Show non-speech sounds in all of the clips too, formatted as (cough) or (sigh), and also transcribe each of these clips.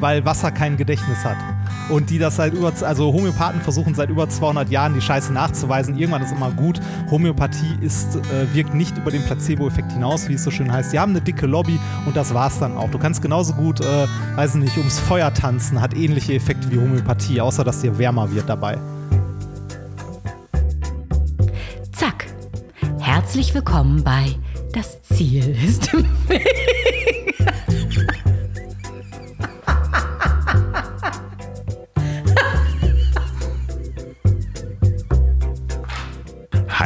weil Wasser kein Gedächtnis hat. Und die das seit über, also Homöopathen versuchen seit über 200 Jahren die Scheiße nachzuweisen. Irgendwann ist immer gut. Homöopathie ist, äh, wirkt nicht über den Placebo-Effekt hinaus, wie es so schön heißt. Die haben eine dicke Lobby und das war's dann auch. Du kannst genauso gut, äh, weiß nicht, ums Feuer tanzen, hat ähnliche Effekte wie Homöopathie, außer dass dir wärmer wird dabei. Zack. Herzlich willkommen bei Das Ziel ist im Weg.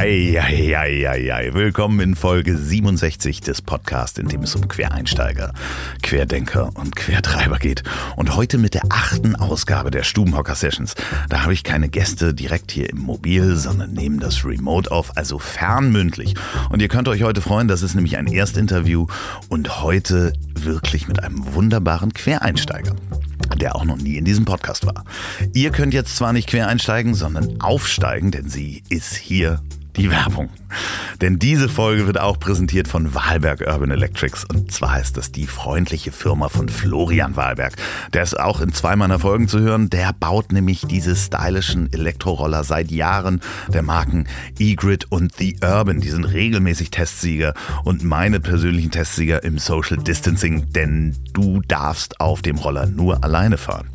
Hei. Willkommen in Folge 67 des Podcasts, in dem es um Quereinsteiger, Querdenker und Quertreiber geht. Und heute mit der achten Ausgabe der Stubenhocker Sessions. Da habe ich keine Gäste direkt hier im Mobil, sondern nehmen das Remote auf, also fernmündlich. Und ihr könnt euch heute freuen, das ist nämlich ein Erstinterview und heute wirklich mit einem wunderbaren Quereinsteiger der auch noch nie in diesem Podcast war. Ihr könnt jetzt zwar nicht quer einsteigen, sondern aufsteigen, denn sie ist hier die Werbung. Denn diese Folge wird auch präsentiert von Wahlberg Urban Electrics. Und zwar ist das die freundliche Firma von Florian Wahlberg. Der ist auch in zwei meiner Folgen zu hören. Der baut nämlich diese stylischen Elektroroller seit Jahren der Marken E-Grid und The Urban. Die sind regelmäßig Testsieger und meine persönlichen Testsieger im Social Distancing. Denn du darfst auf dem Roller nur alleine fahren.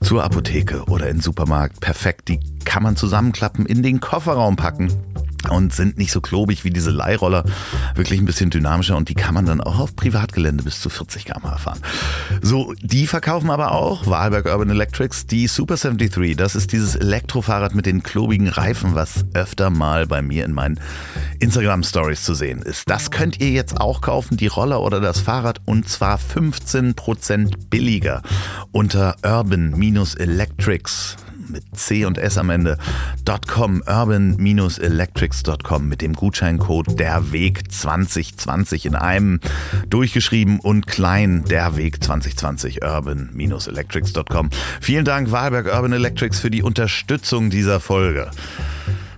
Zur Apotheke oder in den Supermarkt. Perfekt. Die kann man zusammenklappen, in den Kofferraum packen und sind nicht so klobig wie diese Leihroller, wirklich ein bisschen dynamischer und die kann man dann auch auf Privatgelände bis zu 40 km/h fahren. So, die verkaufen aber auch Wahlberg Urban Electrics die Super 73. Das ist dieses Elektrofahrrad mit den klobigen Reifen, was öfter mal bei mir in meinen Instagram Stories zu sehen ist. Das könnt ihr jetzt auch kaufen, die Roller oder das Fahrrad und zwar 15% billiger unter urban-electrics mit C und S am Ende, .com, urban-electrics.com mit dem Gutscheincode der Weg 2020 in einem durchgeschrieben und klein der Weg 2020 urban-electrics.com. Vielen Dank Wahlberg Urban Electrics für die Unterstützung dieser Folge.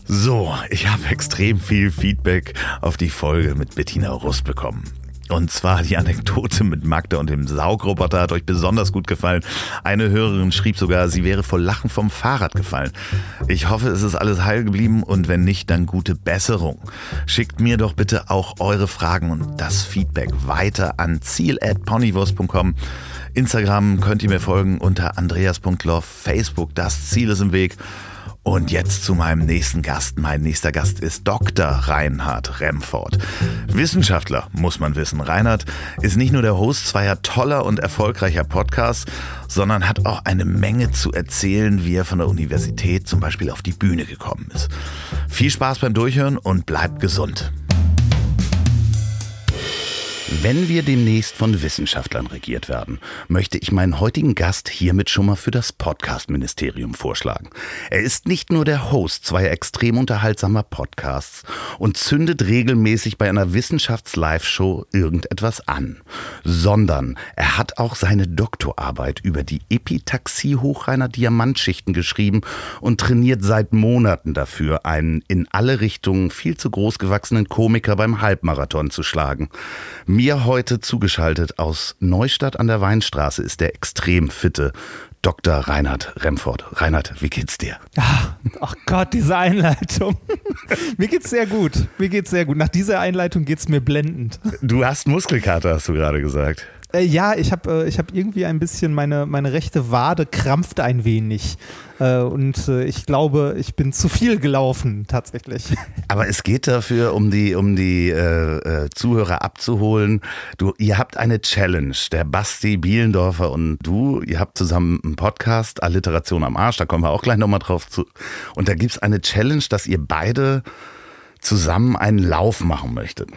So, ich habe extrem viel Feedback auf die Folge mit Bettina Rust bekommen. Und zwar die Anekdote mit Magda und dem Saugroboter hat euch besonders gut gefallen. Eine Hörerin schrieb sogar, sie wäre vor Lachen vom Fahrrad gefallen. Ich hoffe, es ist alles heil geblieben und wenn nicht, dann gute Besserung. Schickt mir doch bitte auch eure Fragen und das Feedback weiter an ziel.ponywurst.com. Instagram könnt ihr mir folgen unter andreas.love, Facebook, das Ziel ist im Weg. Und jetzt zu meinem nächsten Gast. Mein nächster Gast ist Dr. Reinhard Remford. Wissenschaftler, muss man wissen. Reinhard ist nicht nur der Host zweier toller und erfolgreicher Podcasts, sondern hat auch eine Menge zu erzählen, wie er von der Universität zum Beispiel auf die Bühne gekommen ist. Viel Spaß beim Durchhören und bleibt gesund. Wenn wir demnächst von Wissenschaftlern regiert werden, möchte ich meinen heutigen Gast hiermit schon mal für das Podcast-Ministerium vorschlagen. Er ist nicht nur der Host zweier extrem unterhaltsamer Podcasts und zündet regelmäßig bei einer Wissenschafts-Live-Show irgendetwas an, sondern er hat auch seine Doktorarbeit über die Epitaxie hochreiner Diamantschichten geschrieben und trainiert seit Monaten dafür, einen in alle Richtungen viel zu groß gewachsenen Komiker beim Halbmarathon zu schlagen. Mir heute zugeschaltet aus Neustadt an der Weinstraße ist der extrem fitte Dr. Reinhard Remford. Reinhard, wie geht's dir? Ach, ach Gott, diese Einleitung. (laughs) mir geht's sehr gut. Mir geht's sehr gut. Nach dieser Einleitung geht's mir blendend. Du hast Muskelkater, hast du gerade gesagt. Äh, ja, ich habe äh, hab irgendwie ein bisschen, meine, meine rechte Wade krampft ein wenig. Äh, und äh, ich glaube, ich bin zu viel gelaufen, tatsächlich. (laughs) Aber es geht dafür, um die, um die äh, äh, Zuhörer abzuholen. Du, ihr habt eine Challenge. Der Basti Bielendorfer und du, ihr habt zusammen einen Podcast, Alliteration am Arsch, da kommen wir auch gleich nochmal drauf zu. Und da gibt es eine Challenge, dass ihr beide zusammen einen Lauf machen möchtet.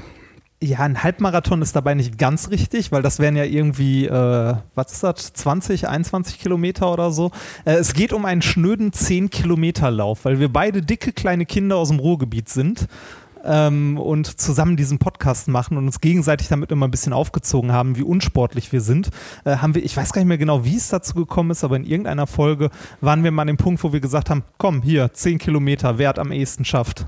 Ja, ein Halbmarathon ist dabei nicht ganz richtig, weil das wären ja irgendwie, äh, was ist das, 20, 21 Kilometer oder so. Äh, es geht um einen schnöden 10 Kilometer Lauf, weil wir beide dicke kleine Kinder aus dem Ruhrgebiet sind. Ähm, und zusammen diesen Podcast machen und uns gegenseitig damit immer ein bisschen aufgezogen haben, wie unsportlich wir sind, äh, haben wir, ich weiß gar nicht mehr genau, wie es dazu gekommen ist, aber in irgendeiner Folge waren wir mal an dem Punkt, wo wir gesagt haben, komm, hier, 10 Kilometer, wer hat am ehesten schafft.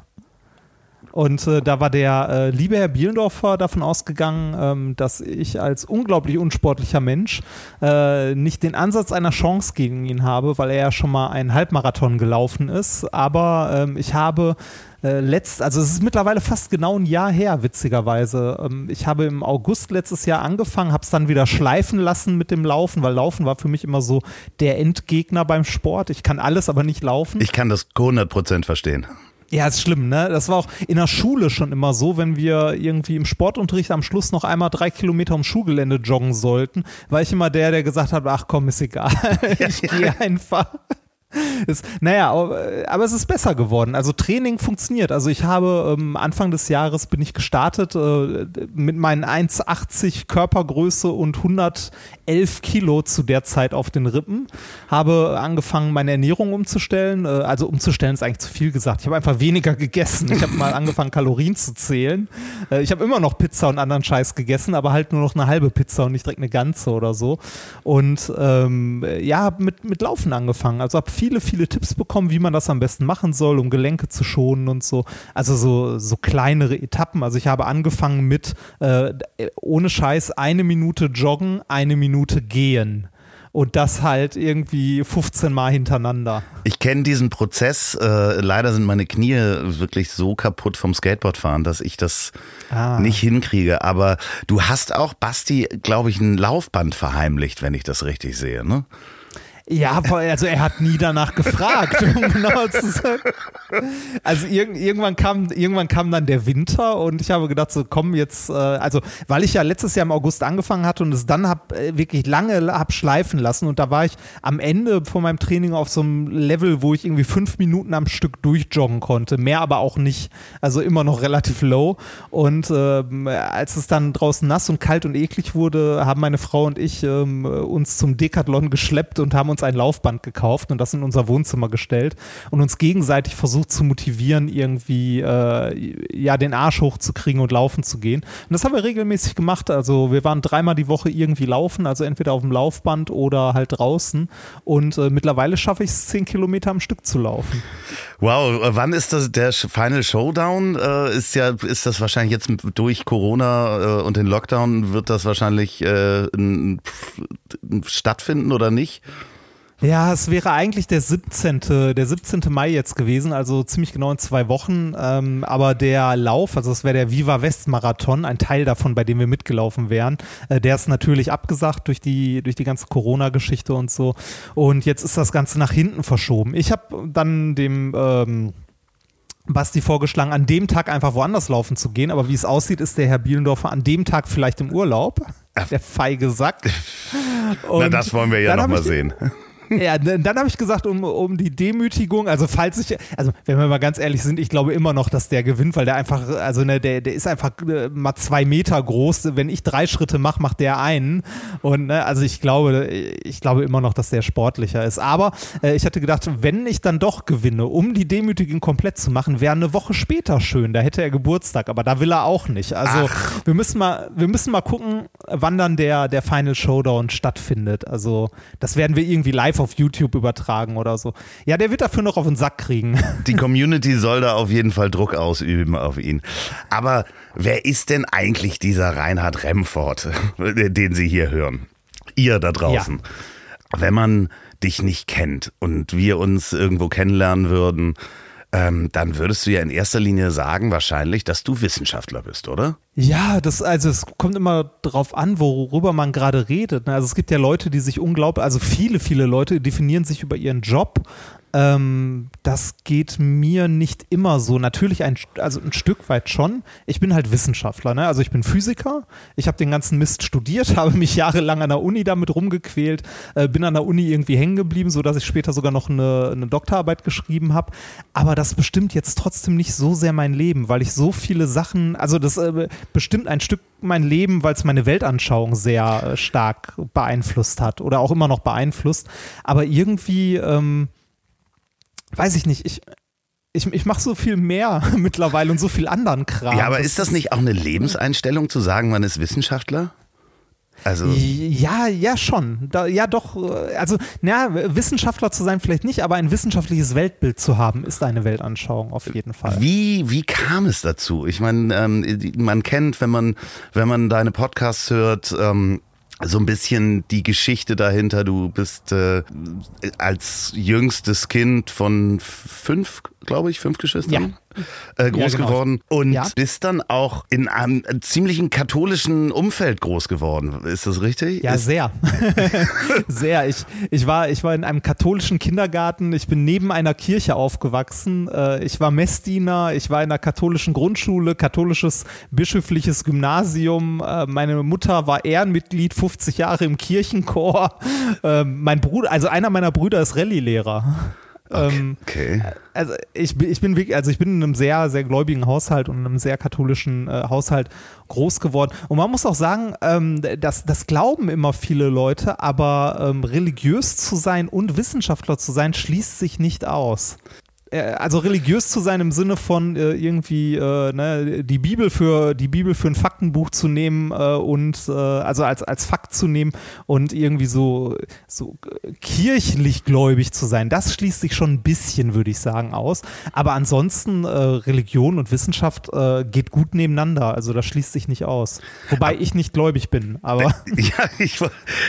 Und äh, da war der äh, liebe Herr Bielendorfer davon ausgegangen, ähm, dass ich als unglaublich unsportlicher Mensch äh, nicht den Ansatz einer Chance gegen ihn habe, weil er ja schon mal einen Halbmarathon gelaufen ist. Aber ähm, ich habe äh, letzt, also es ist mittlerweile fast genau ein Jahr her, witzigerweise. Ähm, ich habe im August letztes Jahr angefangen, habe es dann wieder schleifen lassen mit dem Laufen, weil Laufen war für mich immer so der Endgegner beim Sport. Ich kann alles, aber nicht laufen. Ich kann das 100% verstehen. Ja, ist schlimm, ne? Das war auch in der Schule schon immer so, wenn wir irgendwie im Sportunterricht am Schluss noch einmal drei Kilometer ums Schulgelände joggen sollten, war ich immer der, der gesagt hat, ach komm, ist egal, (laughs) ich (laughs) gehe einfach. Ist, naja, aber es ist besser geworden. Also Training funktioniert. Also ich habe ähm, Anfang des Jahres bin ich gestartet äh, mit meinen 1,80 Körpergröße und 111 Kilo zu der Zeit auf den Rippen. Habe angefangen, meine Ernährung umzustellen. Äh, also umzustellen ist eigentlich zu viel gesagt. Ich habe einfach weniger (laughs) gegessen. Ich habe mal angefangen, Kalorien zu zählen. Äh, ich habe immer noch Pizza und anderen Scheiß gegessen, aber halt nur noch eine halbe Pizza und nicht direkt eine ganze oder so. Und ähm, ja, mit, mit Laufen angefangen. Also habe viel viele, viele Tipps bekommen, wie man das am besten machen soll, um Gelenke zu schonen und so. Also so, so kleinere Etappen. Also ich habe angefangen mit äh, ohne Scheiß eine Minute joggen, eine Minute gehen und das halt irgendwie 15 Mal hintereinander. Ich kenne diesen Prozess. Äh, leider sind meine Knie wirklich so kaputt vom Skateboardfahren, dass ich das ah. nicht hinkriege. Aber du hast auch, Basti, glaube ich, ein Laufband verheimlicht, wenn ich das richtig sehe, ne? Ja, also er hat nie danach gefragt, um (laughs) genau zu sein. Also irg irgendwann kam, irgendwann kam dann der Winter und ich habe gedacht, so komm jetzt, äh, also weil ich ja letztes Jahr im August angefangen hatte und es dann hab, äh, wirklich lange hab schleifen lassen und da war ich am Ende von meinem Training auf so einem Level, wo ich irgendwie fünf Minuten am Stück durchjoggen konnte, mehr aber auch nicht, also immer noch relativ low und äh, als es dann draußen nass und kalt und eklig wurde, haben meine Frau und ich ähm, uns zum Decathlon geschleppt und haben uns uns ein Laufband gekauft und das in unser Wohnzimmer gestellt und uns gegenseitig versucht zu motivieren, irgendwie äh, ja den Arsch hochzukriegen und laufen zu gehen. Und das haben wir regelmäßig gemacht. Also wir waren dreimal die Woche irgendwie laufen, also entweder auf dem Laufband oder halt draußen. Und äh, mittlerweile schaffe ich es, zehn Kilometer am Stück zu laufen. Wow, wann ist das der Final Showdown? Äh, ist ja, ist das wahrscheinlich jetzt durch Corona äh, und den Lockdown wird das wahrscheinlich äh, stattfinden oder nicht? Ja, es wäre eigentlich der 17. der 17. Mai jetzt gewesen, also ziemlich genau in zwei Wochen. Ähm, aber der Lauf, also es wäre der Viva West Marathon, ein Teil davon, bei dem wir mitgelaufen wären, äh, der ist natürlich abgesagt durch die, durch die ganze Corona-Geschichte und so. Und jetzt ist das Ganze nach hinten verschoben. Ich habe dann dem ähm, Basti vorgeschlagen, an dem Tag einfach woanders laufen zu gehen. Aber wie es aussieht, ist der Herr Bielendorfer an dem Tag vielleicht im Urlaub. Der feige Sack. Und (laughs) Na, das wollen wir ja nochmal sehen. (laughs) Ja, dann habe ich gesagt, um, um die Demütigung, also falls ich, also wenn wir mal ganz ehrlich sind, ich glaube immer noch, dass der gewinnt, weil der einfach, also ne, der, der ist einfach äh, mal zwei Meter groß. Wenn ich drei Schritte mache, macht der einen. Und ne, also ich glaube, ich glaube immer noch, dass der sportlicher ist. Aber äh, ich hatte gedacht, wenn ich dann doch gewinne, um die Demütigung komplett zu machen, wäre eine Woche später schön. Da hätte er Geburtstag, aber da will er auch nicht. Also wir müssen mal, wir müssen mal gucken, wann dann der, der Final Showdown stattfindet. Also das werden wir irgendwie live live auf YouTube übertragen oder so. Ja, der wird dafür noch auf den Sack kriegen. Die Community soll da auf jeden Fall Druck ausüben auf ihn. Aber wer ist denn eigentlich dieser Reinhard Remford, (laughs) den Sie hier hören? Ihr da draußen. Ja. Wenn man dich nicht kennt und wir uns irgendwo kennenlernen würden, ähm, dann würdest du ja in erster Linie sagen, wahrscheinlich, dass du Wissenschaftler bist, oder? Ja, das, also es kommt immer darauf an, worüber man gerade redet. Ne? Also es gibt ja Leute, die sich unglaublich, also viele, viele Leute definieren sich über ihren Job ähm, das geht mir nicht immer so. Natürlich ein, also ein Stück weit schon. Ich bin halt Wissenschaftler, ne? also ich bin Physiker. Ich habe den ganzen Mist studiert, (laughs) habe mich jahrelang an der Uni damit rumgequält, äh, bin an der Uni irgendwie hängen geblieben, sodass ich später sogar noch eine, eine Doktorarbeit geschrieben habe. Aber das bestimmt jetzt trotzdem nicht so sehr mein Leben, weil ich so viele Sachen, also das äh, bestimmt ein Stück mein Leben, weil es meine Weltanschauung sehr äh, stark beeinflusst hat oder auch immer noch beeinflusst. Aber irgendwie ähm, weiß ich nicht, ich, ich, ich mache so viel mehr (laughs) mittlerweile und so viel anderen Kram. Ja, aber ist das nicht auch eine Lebenseinstellung zu sagen, man ist Wissenschaftler? Also ja, ja schon. Da, ja doch, äh, also na, Wissenschaftler zu sein vielleicht nicht, aber ein wissenschaftliches Weltbild zu haben, ist eine Weltanschauung auf jeden Fall. Wie, wie kam es dazu? Ich meine, ähm, man kennt, wenn man, wenn man deine Podcasts hört, ähm, so ein bisschen die Geschichte dahinter. Du bist äh, als jüngstes Kind von fünf, glaube ich, fünf Geschwistern. Ja äh, groß ja, genau. geworden und ja. bist dann auch in einem ziemlichen katholischen Umfeld groß geworden. Ist das richtig? Ja, Ist sehr. (laughs) sehr. Ich, ich, war, ich war in einem katholischen Kindergarten. Ich bin neben einer Kirche aufgewachsen. Äh, ich war Messdiener. Ich war in einer katholischen Grundschule, katholisches bischöfliches Gymnasium. Äh, meine Mutter war Ehrenmitglied, 50 Jahre im Kirchenchor. Äh, mein Bruder, also einer meiner Brüder ist Rallye-Lehrer. Ähm, Okay. Also ich, bin- ich bin wirklich, also ich bin in einem sehr, sehr gläubigen Haushalt und in einem sehr katholischen äh, Haushalt groß geworden. Und man muss auch sagen, ähm, das, das glauben immer viele Leute, aber ähm, religiös zu sein und Wissenschaftler zu sein, schließt sich nicht aus. Äh, Also religiös zu sein im Sinne von äh, irgendwie äh, ne, die Bibel für die Bibel für ein Faktenbuch zu nehmen äh, und äh, also als, als Fakt zu nehmen und irgendwie so, so kirchlich gläubig zu sein, das schließt sich schon ein bisschen, würde ich sagen, aus. Aber ansonsten äh, Religion und Wissenschaft geht gut nebeneinander, also das schließt sich nicht aus. Wobei ich nicht gläubig bin, aber (laughs) Ja, ich,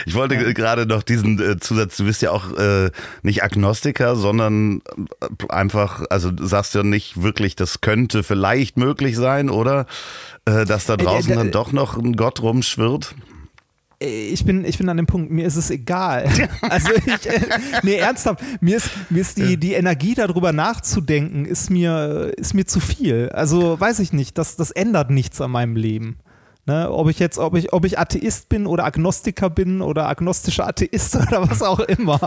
ich wollte gerade noch diesen Zusatz, du bist ja auch nicht Agnostiker, sondern äh, einfach, also du sagst ja nicht wirklich, das könnte vielleicht möglich sein, oder? Äh, dass da draußen äh, dann doch noch ein Gott rumschwirrt. ich bin, ich bin an dem Punkt, mir ist es egal. (laughs) Also ich, äh, nee, ernsthaft, mir ist, mir ist die, die Energie darüber nachzudenken, ist mir, ist mir zu viel. Also weiß ich nicht, das, das ändert nichts an meinem Leben. Ne, ob ich jetzt, ob ich, ob ich Atheist bin oder Agnostiker bin oder agnostischer Atheist (laughs) oder was auch immer.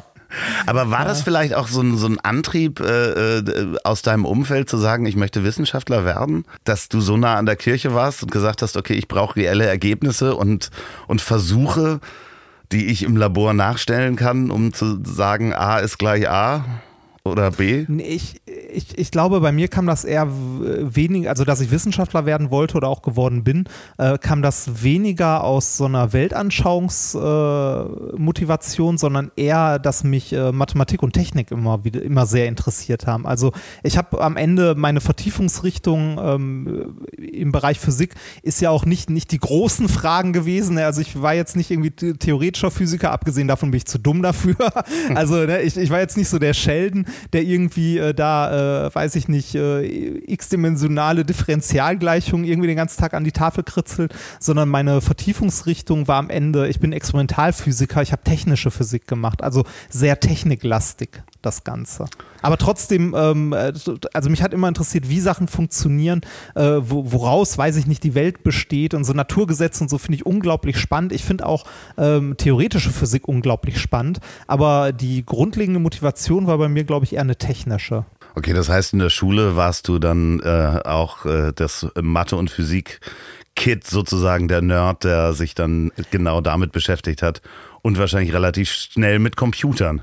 Aber war das vielleicht auch so ein, so ein Antrieb äh, äh, aus deinem Umfeld zu sagen, ich möchte Wissenschaftler werden? Dass du so nah an der Kirche warst und gesagt hast, okay, ich brauche reelle Ergebnisse und, und Versuche, die ich im Labor nachstellen kann, um zu sagen, A ist gleich A oder B? Ich, ich, ich glaube, bei mir kam das eher w- wenig, also dass ich Wissenschaftler werden wollte oder auch geworden bin, äh, kam das weniger aus so einer Weltanschauungsmotivation, äh, sondern eher, dass mich äh, Mathematik und Technik immer wieder immer sehr interessiert haben. Also ich habe am Ende meine Vertiefungsrichtung ähm, im Bereich Physik ist ja auch nicht, nicht die großen Fragen gewesen. Also ich war jetzt nicht irgendwie the- theoretischer Physiker, abgesehen davon bin ich zu dumm dafür. (laughs) Also ne, ich, ich war jetzt nicht so der Sheldon, der irgendwie äh, da, äh, weiß ich nicht, äh, x-dimensionale Differentialgleichungen irgendwie den ganzen Tag an die Tafel kritzelt, sondern meine Vertiefungsrichtung war am Ende, ich bin Experimentalphysiker, ich habe technische Physik gemacht, also sehr techniklastig das Ganze. Aber trotzdem, ähm, äh, also mich hat immer interessiert, wie Sachen funktionieren, äh, wo, woraus, weiß ich nicht, die Welt besteht und so Naturgesetze und so finde ich unglaublich spannend. Ich finde auch ähm, theoretische Physik unglaublich spannend, aber die grundlegende Motivation war bei mir, glaube ich, eher eine technische. Okay, das heißt, in der Schule warst du dann äh, auch äh, das Mathe- und Physik-Kid sozusagen, der Nerd, der sich dann genau damit beschäftigt hat und wahrscheinlich relativ schnell mit Computern.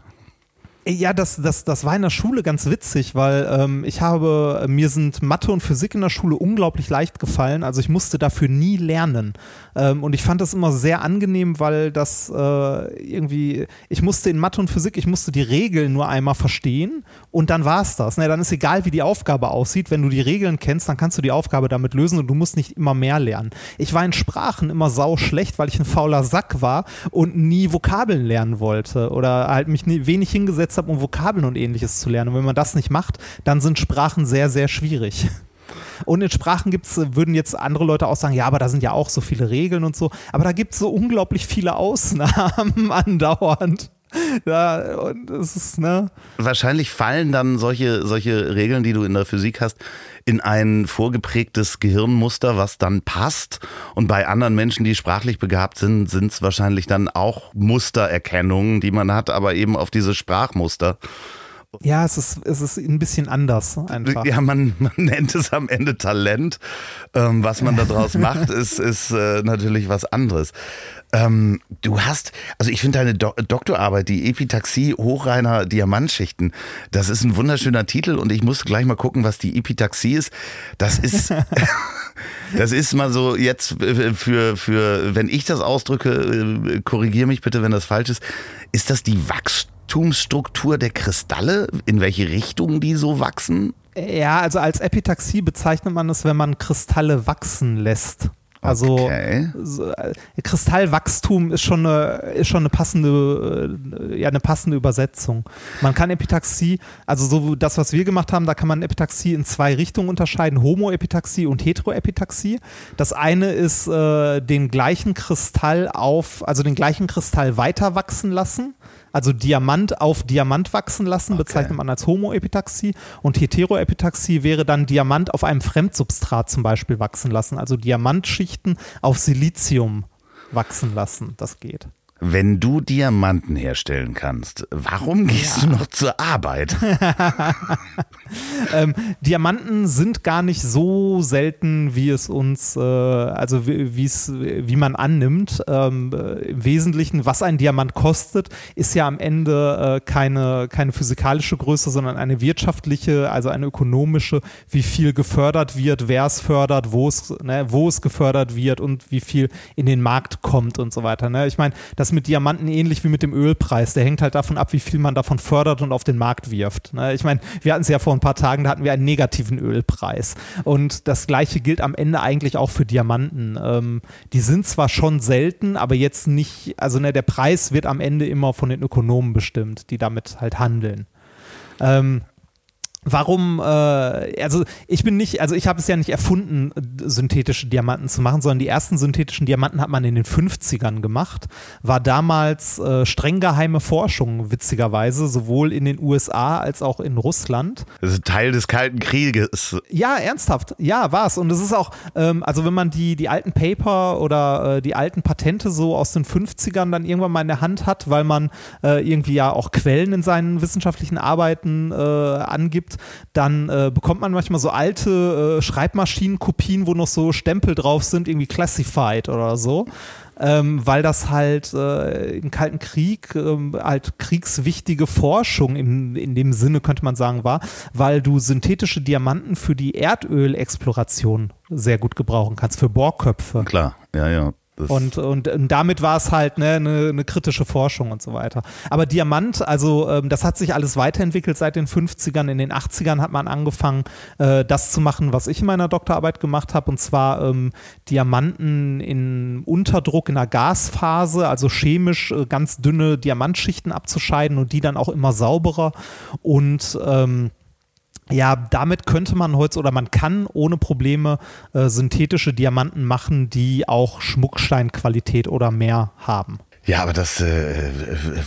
Ja, das, das, das war in der Schule ganz witzig, weil ähm, ich habe, mir sind Mathe und Physik in der Schule unglaublich leicht gefallen. Also ich musste dafür nie lernen. Ähm, und ich fand das immer sehr angenehm, weil das äh, irgendwie, ich musste in Mathe und Physik, ich musste die Regeln nur einmal verstehen und dann war es das. Ne, dann ist egal, wie die Aufgabe aussieht. Wenn du die Regeln kennst, dann kannst du die Aufgabe damit lösen und du musst nicht immer mehr lernen. Ich war in Sprachen immer sau schlecht, weil ich ein fauler Sack war und nie Vokabeln lernen wollte oder halt mich nie, wenig hingesetzt habe, um Vokabeln und ähnliches zu lernen. Und wenn man das nicht macht, dann sind Sprachen sehr, sehr schwierig. Und in Sprachen gibt's, würden jetzt andere Leute auch sagen, ja, aber da sind ja auch so viele Regeln und so. Aber da gibt es so unglaublich viele Ausnahmen (laughs) andauernd. Ja, und es ist, ne? Wahrscheinlich fallen dann solche, solche Regeln, die du in der Physik hast, in ein vorgeprägtes Gehirnmuster, was dann passt. Und bei anderen Menschen, die sprachlich begabt sind, sind es wahrscheinlich dann auch Mustererkennungen, die man hat, aber eben auf diese Sprachmuster. Ja, es ist, es ist ein bisschen anders einfach. Ja, man, man nennt es am Ende Talent. Ähm, was man daraus (laughs) macht, ist, ist äh, natürlich was anderes. Ähm, du hast, also ich finde deine Do Doktorarbeit, die Epitaxie hochreiner Diamantschichten, das ist ein wunderschöner Titel und ich muss gleich mal gucken, was die Epitaxie ist. Das ist, (laughs) das ist mal so jetzt äh, für, für, wenn ich das ausdrücke, äh, korrigiere mich bitte, wenn das falsch ist, ist das die Wachstumsstruktur der Kristalle, in welche Richtung die so wachsen? Ja, also als Epitaxie bezeichnet man es, wenn man Kristalle wachsen lässt. Also okay. so, äh, Kristallwachstum ist schon eine, ist schon eine passende, äh, ja, eine passende Übersetzung. Man kann Epitaxie, also so das, was wir gemacht haben, da kann man Epitaxie in zwei Richtungen unterscheiden: Homoepitaxie und Heteroepitaxie. Das eine ist äh, den gleichen Kristall auf, also den gleichen Kristall weiter wachsen lassen also Diamant auf Diamant wachsen lassen, okay. bezeichnet man als Homoepitaxie. Und Heteroepitaxie wäre dann Diamant auf einem Fremdsubstrat zum Beispiel wachsen lassen. Also Diamantschichten auf Silizium wachsen lassen. Das geht. Wenn du Diamanten herstellen kannst, warum gehst ja. du noch zur Arbeit? (laughs) ähm, Diamanten sind gar nicht so selten, wie es uns, äh, also wie, es, wie man annimmt. Ähm, äh, Im Wesentlichen, was ein Diamant kostet, ist ja am Ende äh, keine, keine physikalische Größe, sondern eine wirtschaftliche, also eine ökonomische, wie viel gefördert wird, wer es fördert, wo es, ne, wo es gefördert wird und wie viel in den Markt kommt und so weiter. Ne? Ich meine, das das mit Diamanten ähnlich wie mit dem Ölpreis. Der hängt halt davon ab, wie viel man davon fördert und auf den Markt wirft. Ne? Ich meine, wir hatten es ja vor ein paar Tagen, da hatten wir einen negativen Ölpreis. Und das gleiche gilt am Ende eigentlich auch für Diamanten. Ähm, die sind zwar schon selten, aber jetzt nicht, also ne, der Preis wird am Ende immer von den Ökonomen bestimmt, die damit halt handeln. Ähm, Warum, äh, also ich bin nicht, also ich habe es ja nicht erfunden, synthetische Diamanten zu machen, sondern die ersten synthetischen Diamanten hat man in den 50ern gemacht. War damals äh, streng geheime Forschung, witzigerweise, sowohl in den USA als auch in Russland. Das ist Teil des Kalten Krieges. Ja, ernsthaft. Ja, war es. Und es ist auch, ähm, also wenn man die, die alten Paper oder äh, die alten Patente so aus den 50ern dann irgendwann mal in der Hand hat, weil man äh, irgendwie ja auch Quellen in seinen wissenschaftlichen Arbeiten äh, dann äh, bekommt man manchmal so alte äh, Schreibmaschinenkopien, wo noch so Stempel drauf sind, irgendwie classified oder so. Ähm, weil das halt äh, im Kalten Krieg ähm, halt kriegswichtige Forschung im, in dem Sinne, könnte man sagen, war, weil du synthetische Diamanten für die Erdölexploration sehr gut gebrauchen kannst, für Bohrköpfe. Klar, ja, ja. Und, und, und, damit war es halt ne, eine, eine kritische Forschung und so weiter. Aber Diamant, also ähm, das hat sich alles weiterentwickelt seit den 50ern. In den 80ern hat man angefangen, äh, das zu machen, was ich in meiner Doktorarbeit gemacht habe, und zwar ähm, Diamanten in Unterdruck in der Gasphase, also chemisch äh, ganz dünne Diamantschichten abzuscheiden und die dann auch immer sauberer. Und ähm, ja, damit könnte man heute oder man kann ohne Probleme äh, synthetische Diamanten machen, die auch Schmucksteinqualität oder mehr haben. Ja, aber das äh,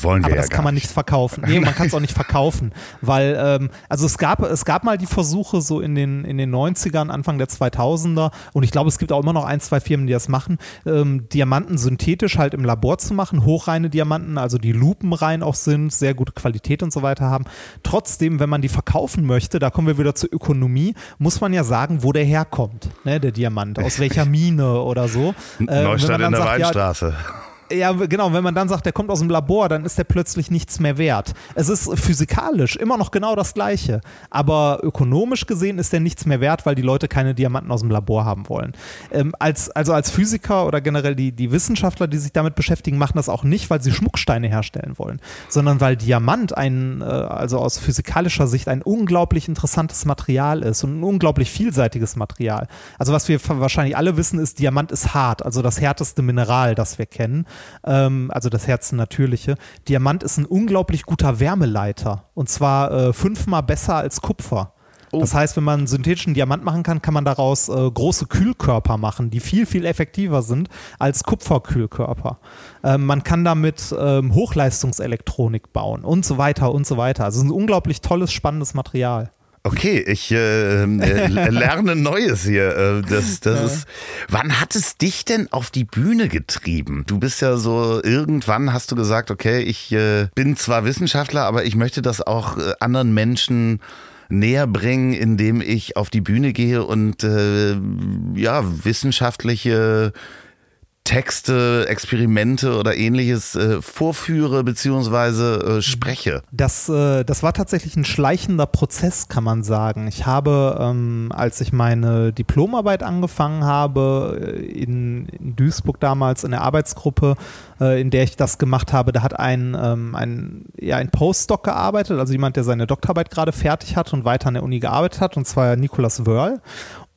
wollen wir aber ja das kann man nicht verkaufen. Nee, man kann es auch nicht verkaufen, (laughs) weil ähm, also es gab es gab mal die Versuche so in den in den 90ern, Anfang der 2000er und ich glaube, es gibt auch immer noch ein, zwei Firmen, die das machen, ähm, Diamanten synthetisch halt im Labor zu machen, hochreine Diamanten, also die lupenrein auch sind, sehr gute Qualität und so weiter haben. Trotzdem, wenn man die verkaufen möchte, da kommen wir wieder zur Ökonomie, muss man ja sagen, wo der herkommt, ne, der Diamant, aus welcher (laughs) Mine oder so. Äh, Neustadt in der sagt, Weinstraße. Ja, ja, genau, wenn man dann sagt, der kommt aus dem Labor, dann ist der plötzlich nichts mehr wert. Es ist physikalisch immer noch genau das Gleiche, aber ökonomisch gesehen ist der nichts mehr wert, weil die Leute keine Diamanten aus dem Labor haben wollen. Ähm, als, also als Physiker oder generell die, die Wissenschaftler, die sich damit beschäftigen, machen das auch nicht, weil sie Schmucksteine herstellen wollen, sondern weil Diamant ein, äh, also aus physikalischer Sicht ein unglaublich interessantes Material ist und ein unglaublich vielseitiges Material. Also was wir wahrscheinlich alle wissen, ist, Diamant ist hart, also das härteste Mineral, das wir kennen ähm, also das Herzen natürliche. Diamant ist ein unglaublich guter Wärmeleiter und zwar äh, fünfmal besser als Kupfer. Oh. Das heißt, wenn man synthetischen Diamant machen kann, kann man daraus äh, große Kühlkörper machen, die viel, viel effektiver sind als Kupferkühlkörper. Ähm, man kann damit ähm, Hochleistungselektronik bauen und so weiter und so weiter. Also ein unglaublich tolles, spannendes Material. Okay, ich äh, äh, lerne Neues hier. Äh, das, das ja. ist. Wann hat es dich denn auf die Bühne getrieben? Du bist ja so, irgendwann hast du gesagt, okay, ich äh, bin zwar Wissenschaftler, aber ich möchte das auch äh, anderen Menschen näher bringen, indem ich auf die Bühne gehe und äh, ja, wissenschaftliche Texte, Experimente oder ähnliches äh, vorführe bzw. Äh, spreche? Das, äh, das war tatsächlich ein schleichender Prozess, kann man sagen. Ich habe, ähm, als ich meine Diplomarbeit angefangen habe, äh, in, in Duisburg damals in der Arbeitsgruppe, äh, in der ich das gemacht habe, da hat ein, ähm, ein, ja, ein Postdoc gearbeitet, also jemand, der seine Doktorarbeit gerade fertig hat und weiter an der Uni gearbeitet hat, und zwar Nikolaus Wörl.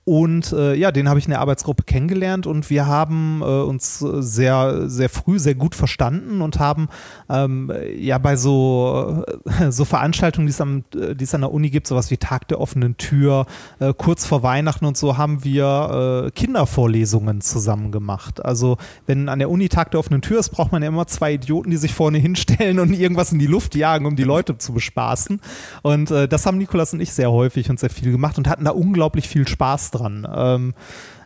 Und äh, ja, den habe ich in der Arbeitsgruppe kennengelernt und wir haben äh, uns sehr, sehr früh sehr gut verstanden und haben ähm, ja bei so, äh, so Veranstaltungen, die es, am, die es an der Uni gibt, sowas wie Tag der offenen Tür, äh, kurz vor Weihnachten und so, haben wir äh, Kindervorlesungen zusammen gemacht. Also wenn an der Uni Tag der offenen Tür ist, braucht man ja immer zwei Idioten, die sich vorne hinstellen und irgendwas in die Luft jagen, um die Leute zu bespaßen. Und äh, das haben Nikolas und ich sehr häufig und sehr viel gemacht und hatten da unglaublich viel Spaß dran. Ähm,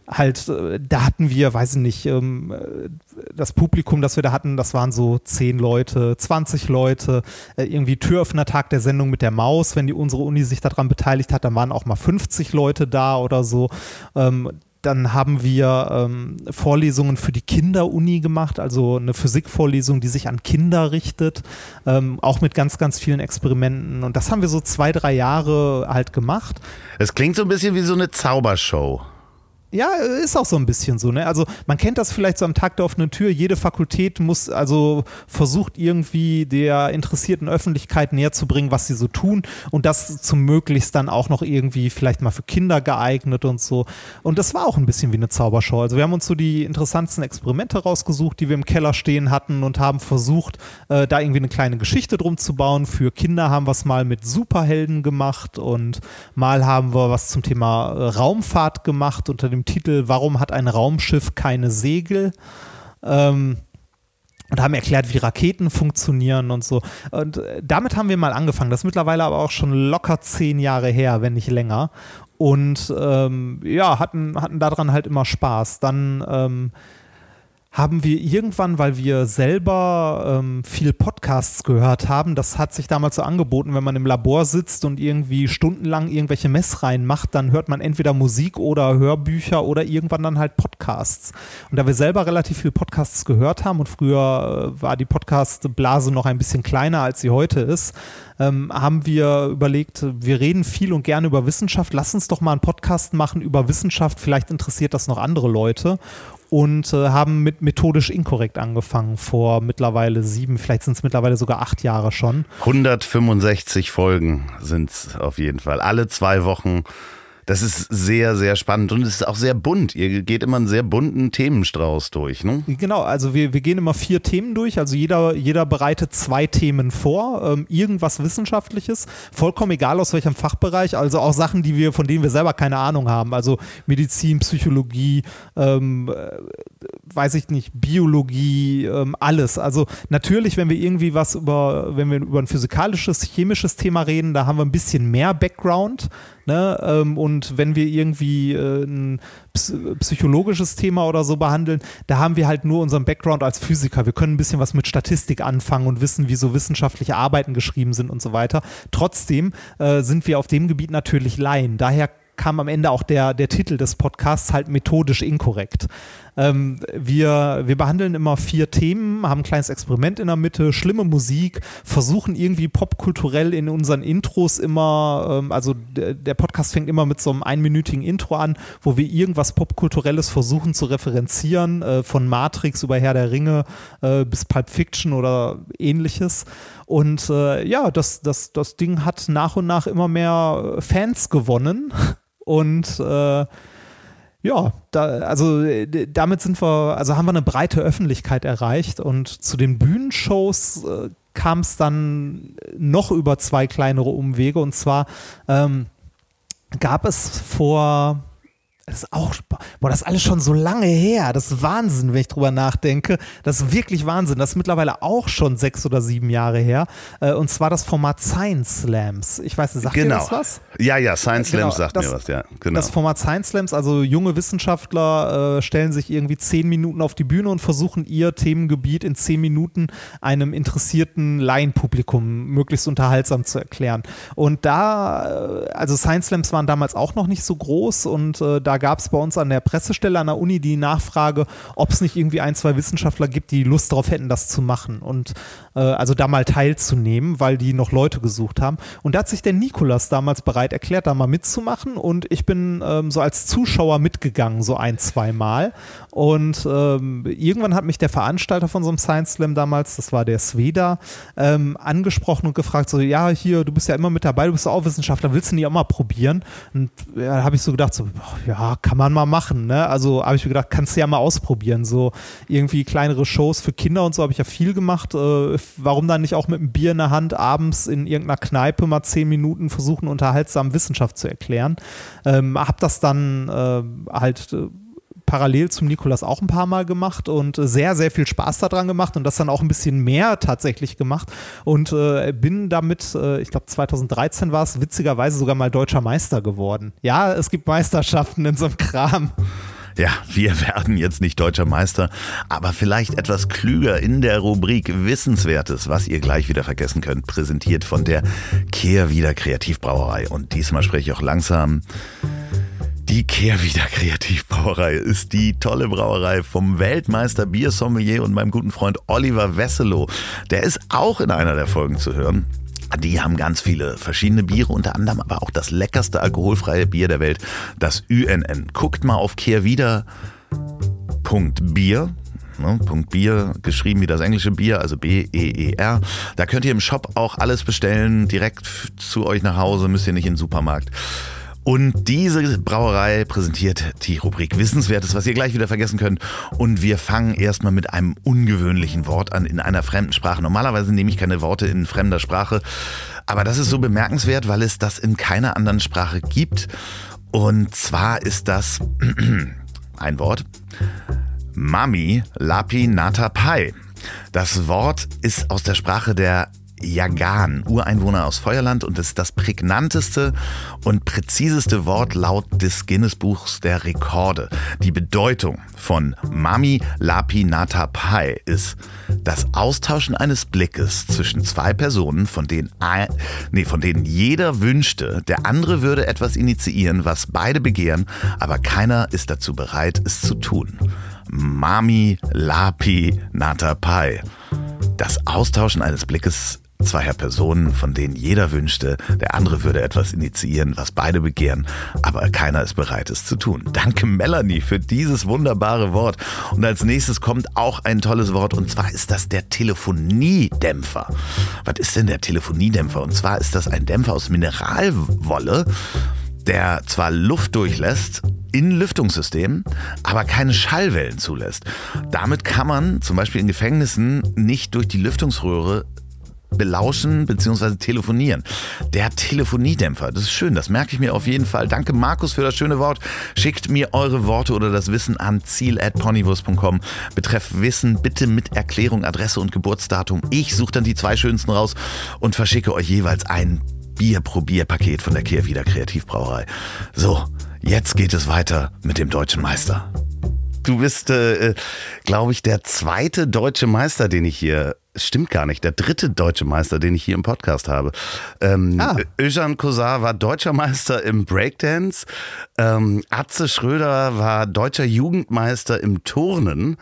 halt, äh, da hatten wir, weiß ich nicht, ähm, das Publikum, das wir da hatten, das waren so 10 Leute, 20 Leute, äh, irgendwie Türöffner-Tag der Sendung mit der Maus, wenn die unsere Uni sich daran beteiligt hat, dann waren auch mal 50 Leute da oder so. Ähm, dann haben wir ähm, Vorlesungen für die Kinderuni gemacht, also eine Physikvorlesung, die sich an Kinder richtet, ähm, auch mit ganz, ganz vielen Experimenten. Und das haben wir so zwei, drei Jahre halt gemacht. Es klingt so ein bisschen wie so eine Zaubershow. Ja, ist auch so ein bisschen so, ne? Also man kennt das vielleicht so am Tag der offenen Tür. Jede Fakultät muss also versucht irgendwie der interessierten Öffentlichkeit näher zu bringen, was sie so tun und das zum möglichst dann auch noch irgendwie vielleicht mal für Kinder geeignet und so. Und das war auch ein bisschen wie eine Zaubershow. Also wir haben uns so die interessantesten Experimente rausgesucht, die wir im Keller stehen hatten und haben versucht, äh, da irgendwie eine kleine Geschichte drum zu bauen. Für Kinder haben wir es mal mit Superhelden gemacht und mal haben wir was zum Thema äh, Raumfahrt gemacht unter dem Titel Warum hat ein Raumschiff keine Segel? Ähm, und haben erklärt, wie Raketen funktionieren und so. Und äh, damit haben wir mal angefangen. Das ist mittlerweile aber auch schon locker zehn Jahre her, wenn nicht länger. Und ähm, ja, hatten, hatten daran halt immer Spaß. Dann ähm, haben wir irgendwann, weil wir selber ähm, viel Podcasts gehört haben, das hat sich damals so angeboten, wenn man im Labor sitzt und irgendwie stundenlang irgendwelche Messreihen macht, dann hört man entweder Musik oder Hörbücher oder irgendwann dann halt Podcasts. Und da wir selber relativ viel Podcasts gehört haben und früher äh, war die Podcast-Blase noch ein bisschen kleiner, als sie heute ist, ähm, haben wir überlegt, wir reden viel und gerne über Wissenschaft, lass uns doch mal einen Podcast machen über Wissenschaft, vielleicht interessiert das noch andere Leute und äh, haben mit methodisch inkorrekt angefangen vor mittlerweile sieben, vielleicht sind es mittlerweile sogar acht Jahre schon. 165 Folgen sind es auf jeden Fall. Alle zwei Wochen das ist sehr, sehr spannend und es ist auch sehr bunt. Ihr geht immer einen sehr bunten Themenstrauß durch, ne? Genau, also wir, wir gehen immer vier Themen durch. Also jeder, jeder bereitet zwei Themen vor, ähm, irgendwas Wissenschaftliches, vollkommen egal aus welchem Fachbereich, also auch Sachen, die wir, von denen wir selber keine Ahnung haben. Also Medizin, Psychologie, ähm, äh, weiß ich nicht, Biologie, ähm, alles. Also natürlich, wenn wir irgendwie was über, wenn wir über ein physikalisches, chemisches Thema reden, da haben wir ein bisschen mehr Background. Ne? Ähm, und wenn wir irgendwie äh, ein psychologisches Thema oder so behandeln, da haben wir halt nur unseren Background als Physiker. Wir können ein bisschen was mit Statistik anfangen und wissen, wie so wissenschaftliche Arbeiten geschrieben sind und so weiter. Trotzdem äh, sind wir auf dem Gebiet natürlich Laien. Daher kam am Ende auch der, der Titel des Podcasts halt methodisch inkorrekt. Ähm, wir, wir behandeln immer vier Themen, haben ein kleines Experiment in der Mitte, schlimme Musik, versuchen irgendwie popkulturell in unseren Intros immer, ähm, also der, Podcast fängt immer mit so einem einminütigen Intro an, wo wir irgendwas Popkulturelles versuchen zu referenzieren, äh, von Matrix über Herr der Ringe äh, bis Pulp Fiction oder ähnliches. Und äh, ja, das, das, das Ding hat nach und nach immer mehr Fans gewonnen. (laughs) Und äh, ja, da, also damit sind wir, also haben wir eine breite Öffentlichkeit erreicht und zu den Bühnenshows äh, kam es dann noch über zwei kleinere Umwege. Und zwar ähm, gab es vor das ist auch, boah, das ist alles schon so lange her. Das ist Wahnsinn, wenn ich drüber nachdenke. Das ist wirklich Wahnsinn. Das ist mittlerweile auch schon sechs oder sieben Jahre her. Äh, und zwar das Format Science Slams. Ich weiß nicht, sagt genau. das was? Ja, ja, Science Slams Genau, sagt das- mir was, ja. Genau. Das Format Science Slams, also junge Wissenschaftler äh, stellen sich irgendwie zehn Minuten auf die Bühne und versuchen ihr Themengebiet in zehn Minuten einem interessierten Laienpublikum möglichst unterhaltsam zu erklären. Und da, äh, also Science Slams waren damals auch noch nicht so groß und äh, da gab es bei uns an der Pressestelle an der Uni die Nachfrage, ob es nicht irgendwie ein, zwei Wissenschaftler gibt, die Lust darauf hätten, das zu machen und äh, also da mal teilzunehmen, weil die noch Leute gesucht haben. Und da hat sich der Nikolas damals bereit erklärt, da mal mitzumachen und ich bin ähm, so als Zuschauer mitgegangen, so ein, zwei Mal. Und ähm, irgendwann hat mich der Veranstalter von so einem Science Slam damals, das war der Sveda, ähm, angesprochen und gefragt, so, ja, hier, du bist ja immer mit dabei, du bist auch Wissenschaftler, willst du nicht auch mal probieren? Und ja, da habe ich so gedacht, so, boah, ja, kann man mal machen, ne? Also habe ich mir gedacht, kannst du ja mal ausprobieren, so irgendwie kleinere Shows für Kinder und so habe ich ja viel gemacht. Äh, warum dann nicht auch mit einem Bier in der Hand abends in irgendeiner Kneipe mal zehn Minuten versuchen, unterhaltsam Wissenschaft zu erklären? Ähm, hab das dann äh, halt äh, parallel zum Nikolas auch ein paar Mal gemacht und äh, sehr, sehr viel Spaß daran gemacht und das dann auch ein bisschen mehr tatsächlich gemacht und äh, bin damit, äh, ich glaube 2013 war es, witzigerweise sogar mal deutscher Meister geworden. Ja, es gibt Meisterschaften in so einem Kram. Ja, wir (laughs) werden jetzt nicht deutscher Meister, aber vielleicht etwas klüger in der Rubrik Wissenswertes, was ihr gleich wieder vergessen könnt, präsentiert von der Kehrwieder Kreativbrauerei. Und diesmal spreche ich auch langsam. Die Kehrwieder Kreativbrauerei ist die tolle Brauerei vom Weltmeister Biersommelier und meinem guten Freund Oliver Wesselow. Der ist auch in einer der Folgen zu hören. Die haben ganz viele verschiedene Biere, unter anderem aber auch das leckerste alkoholfreie Bier der Welt, das UNN. Guckt mal auf kehrwieder.bier. Ne, Punkt Bier, geschrieben wie das englische Bier, also B-E-E-R. Da könnt ihr im Shop auch alles bestellen, direkt zu euch nach Hause, müsst ihr nicht in den Supermarkt. Und diese Brauerei präsentiert die Rubrik Wissenswertes, was ihr gleich wieder vergessen könnt. Und wir fangen erstmal mit einem ungewöhnlichen Wort an in einer fremden Sprache. Normalerweise nehme ich keine Worte in fremder Sprache. Aber das ist so bemerkenswert, weil es das in keiner anderen Sprache gibt. Und zwar ist das (clears throat) ein Wort. Mami Lapi Nata Pai. Das Wort ist aus der Sprache der Jagan, Ureinwohner aus Feuerland und ist das prägnanteste und präziseste Wort laut des Guinness-Buchs der Rekorde. Die Bedeutung von Mami Lapi Nata Pai ist das Austauschen eines Blickes zwischen zwei Personen, von denen, nee, von denen jeder wünschte, der andere würde etwas initiieren, was beide begehren, aber keiner ist dazu bereit, es zu tun. Mami Lapi Nata Pai. Das Austauschen eines Blickes zweier Personen, von denen jeder wünschte, der andere würde etwas initiieren, was beide begehren, aber keiner ist bereit, es zu tun. Danke Melanie für dieses wunderbare Wort. Und als nächstes kommt auch ein tolles Wort und zwar ist das der Telefoniedämpfer. Was ist denn der Telefoniedämpfer? Und zwar ist das ein Dämpfer aus Mineralwolle, der zwar Luft durchlässt in Lüftungssystemen, aber keine Schallwellen zulässt. Damit kann man zum Beispiel in Gefängnissen nicht durch die Lüftungsröhre belauschen bzw. telefonieren. Der Telefoniedämpfer, das ist schön, das merke ich mir auf jeden Fall. Danke Markus für das schöne Wort. Schickt mir eure Worte oder das Wissen an ziel@ponywurst.com. Betreff Wissen bitte mit Erklärung, Adresse und Geburtsdatum. Ich suche dann die zwei schönsten raus und verschicke euch jeweils ein Bier-Probier-Paket von der Kehrwieder Kreativbrauerei. So, jetzt geht es weiter mit dem deutschen Meister. Du bist, äh, glaube ich, der zweite deutsche Meister, den ich hier. Stimmt gar nicht, der dritte deutsche Meister, den ich hier im Podcast habe. Ähm, Ah. Özcan Kosar war deutscher Meister im Breakdance. Ähm, Atze Schröder war deutscher Jugendmeister im Turnen.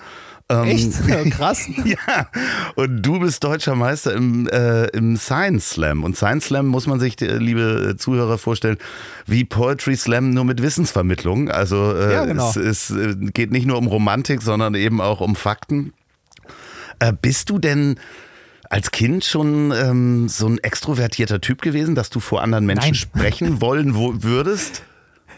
Ähm, Echt? (laughs) Krass. ja, und du bist deutscher Meister im, äh, im Science Slam. Und Science Slam muss man sich, äh, liebe Zuhörer, vorstellen, wie Poetry Slam nur mit Wissensvermittlung. Also äh, Ja, genau. es, es äh, geht nicht nur um Romantik, sondern eben auch um Fakten. Äh, bist du denn als Kind schon ähm, so ein extrovertierter Typ gewesen, dass du vor anderen Menschen Nein. sprechen wollen wo, würdest?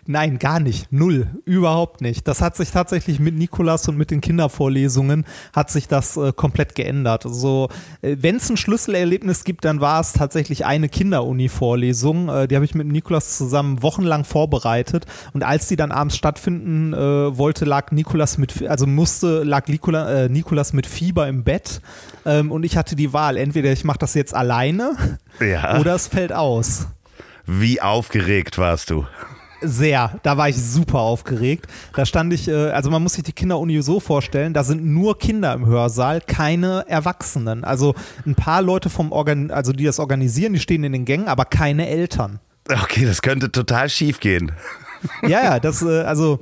Nein, gar nicht. Null. Überhaupt nicht. Das hat sich tatsächlich mit Nikolas und mit den Kindervorlesungen hat sich das äh, komplett geändert. So, äh, wenn es ein Schlüsselerlebnis gibt, dann war es tatsächlich eine Kinderuni-Vorlesung. Äh, die habe ich mit Nikolas zusammen wochenlang vorbereitet. Und als die dann abends stattfinden äh, wollte, lag Nikolas mit, also musste, lag Nikola, äh, Nikolas mit Fieber im Bett. Ähm, und ich hatte die Wahl. Entweder ich mache das jetzt alleine Ja. oder es fällt aus. Wie aufgeregt warst du? Sehr, da war ich super aufgeregt. Da stand ich, äh, also man muss sich die Kinderuni so vorstellen, da sind nur Kinder im Hörsaal, keine Erwachsenen. Also ein paar Leute vom Organ, also die das organisieren, die stehen in den Gängen, aber keine Eltern. Okay, das könnte total schief gehen. (laughs) Ja, ja, das, äh, also.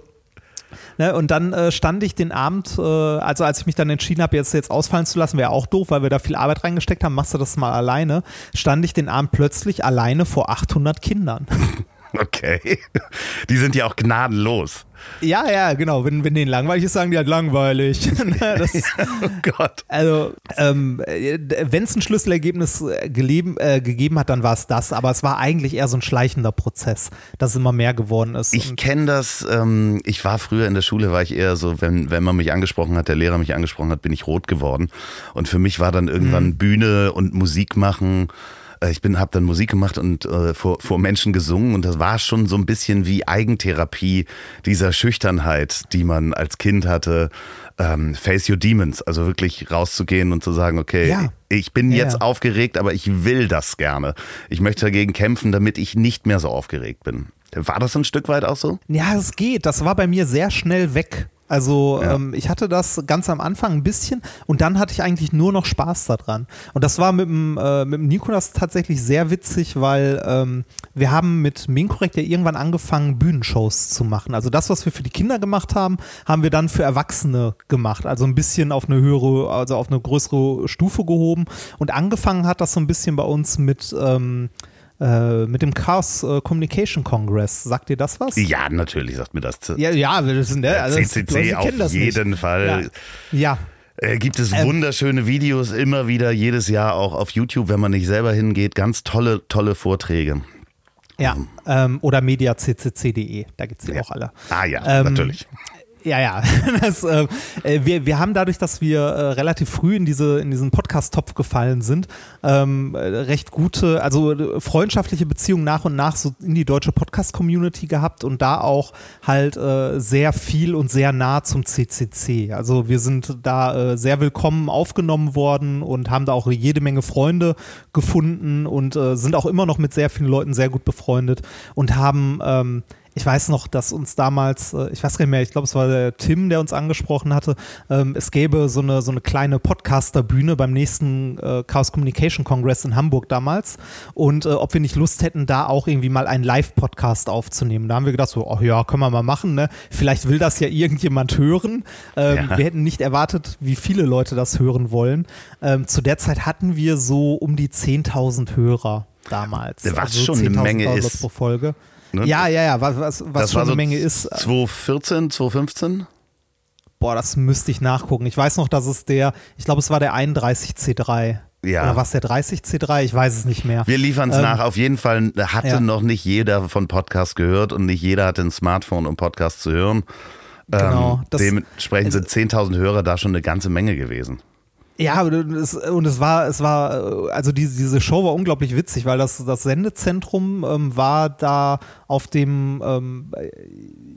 Ne, und dann äh, stand ich den Abend, äh, also als ich mich dann entschieden habe, jetzt, jetzt ausfallen zu lassen, wäre auch doof, weil wir da viel Arbeit reingesteckt haben, machst du das mal alleine, stand ich den Abend plötzlich alleine vor 800 Kindern. (laughs) Okay. (laughs) Die sind ja auch gnadenlos. Ja, ja, genau. Wenn, wenn denen langweilig ist, sagen die halt langweilig. (laughs) Ne, das, Oh Gott. Also, ähm, wenn es ein Schlüsselergebnis äh, geleben, äh, gegeben hat, dann war es das. Aber es war eigentlich eher so ein schleichender Prozess, dass es immer mehr geworden ist. Ich kenne das, ähm, ich war früher in der Schule, war ich eher so, wenn, wenn man mich angesprochen hat, der Lehrer mich angesprochen hat, bin ich rot geworden. Und für mich war dann irgendwann Mhm. Bühne und Musik machen. Äh, Ich bin, habe dann Musik gemacht und äh, vor, vor Menschen gesungen und das war schon so ein bisschen wie Eigentherapie dieser Schüchternheit, die man als Kind hatte. Ähm, Face your demons, also wirklich rauszugehen und zu sagen, okay, Ja. ich bin Ja, jetzt aufgeregt, aber ich will das gerne. Ich möchte dagegen kämpfen, damit ich nicht mehr so aufgeregt bin. War das ein Stück weit auch so? Ja, es geht. Das war bei mir sehr schnell weg. Also Ja. ähm, ich hatte das ganz am Anfang ein bisschen und dann hatte ich eigentlich nur noch Spaß daran. Und das war mit dem, äh, mit dem Nikolas tatsächlich sehr witzig, weil ähm, wir haben mit Minkorrekt ja irgendwann angefangen, Bühnenshows zu machen. Also das, was wir für die Kinder gemacht haben, haben wir dann für Erwachsene gemacht. Also ein bisschen auf eine höhere, also auf eine größere Stufe gehoben. Und angefangen hat das so ein bisschen bei uns mit ähm, äh, mit dem Chaos äh, Communication Congress. Sagt ihr das was? Ja, natürlich sagt mir das. Ja, ja, wir sind, ne, also das- CCC Leute auf das jeden nicht. Fall. Ja. ja. Äh, gibt es Ähm. wunderschöne Videos immer wieder, jedes Jahr auch auf YouTube, wenn man nicht selber hingeht. Ganz tolle, tolle Vorträge. Ja, ähm, oder mediaccc.de, da gibt es die Ja. auch alle. Ah ja, Ähm, natürlich. Ja, ja. (laughs) Das, äh, äh, wir, wir haben dadurch, dass wir äh, relativ früh in, diese, in diesen Podcast-Topf gefallen sind, ähm, äh, recht gute, also äh, freundschaftliche Beziehungen nach und nach so in die deutsche Podcast-Community gehabt und da auch halt äh, sehr viel und sehr nah zum CCC. Also wir sind da sehr willkommen aufgenommen worden und haben da auch jede Menge Freunde gefunden und sind auch immer noch mit sehr vielen Leuten sehr gut befreundet und haben ähm, ich weiß noch, dass uns damals, äh, ich weiß gar nicht mehr, ich glaube, es war der Tim, der uns angesprochen hatte, ähm, es gäbe so eine, so eine kleine Podcaster-Bühne beim nächsten äh, Chaos Communication Congress in Hamburg damals und äh, ob wir nicht Lust hätten, da auch irgendwie mal einen Live-Podcast aufzunehmen. Da haben wir gedacht, so, ach ja, können wir mal machen, ne? Vielleicht will das ja irgendjemand hören. Ähm, Ja. Wir hätten nicht erwartet, wie viele Leute das hören wollen. Ähm, zu der Zeit hatten wir so um die 10.000 Hörer damals. Also Was schon eine 10.000 Menge ist. pro Folge. Ne? Ja, ja, ja, was, was, was schon eine Menge ist. 2014, 2015? Boah, das müsste ich nachgucken. Ich weiß noch, dass es der, ich glaube, es war der 31C3. Ja. Oder was der 30C3? Ich weiß es nicht mehr. Wir liefern es Ähm, nach. Auf jeden Fall hatte ja. noch nicht jeder von Podcast gehört und nicht jeder hatte ein Smartphone, um Podcast zu hören. Genau, Ähm, das- dementsprechend sind 10.000 Hörer da schon eine ganze Menge gewesen. Ja, und es, war, es war, also diese, diese Show war unglaublich witzig, weil das, das Sendezentrum ähm, war da auf dem, ähm, äh,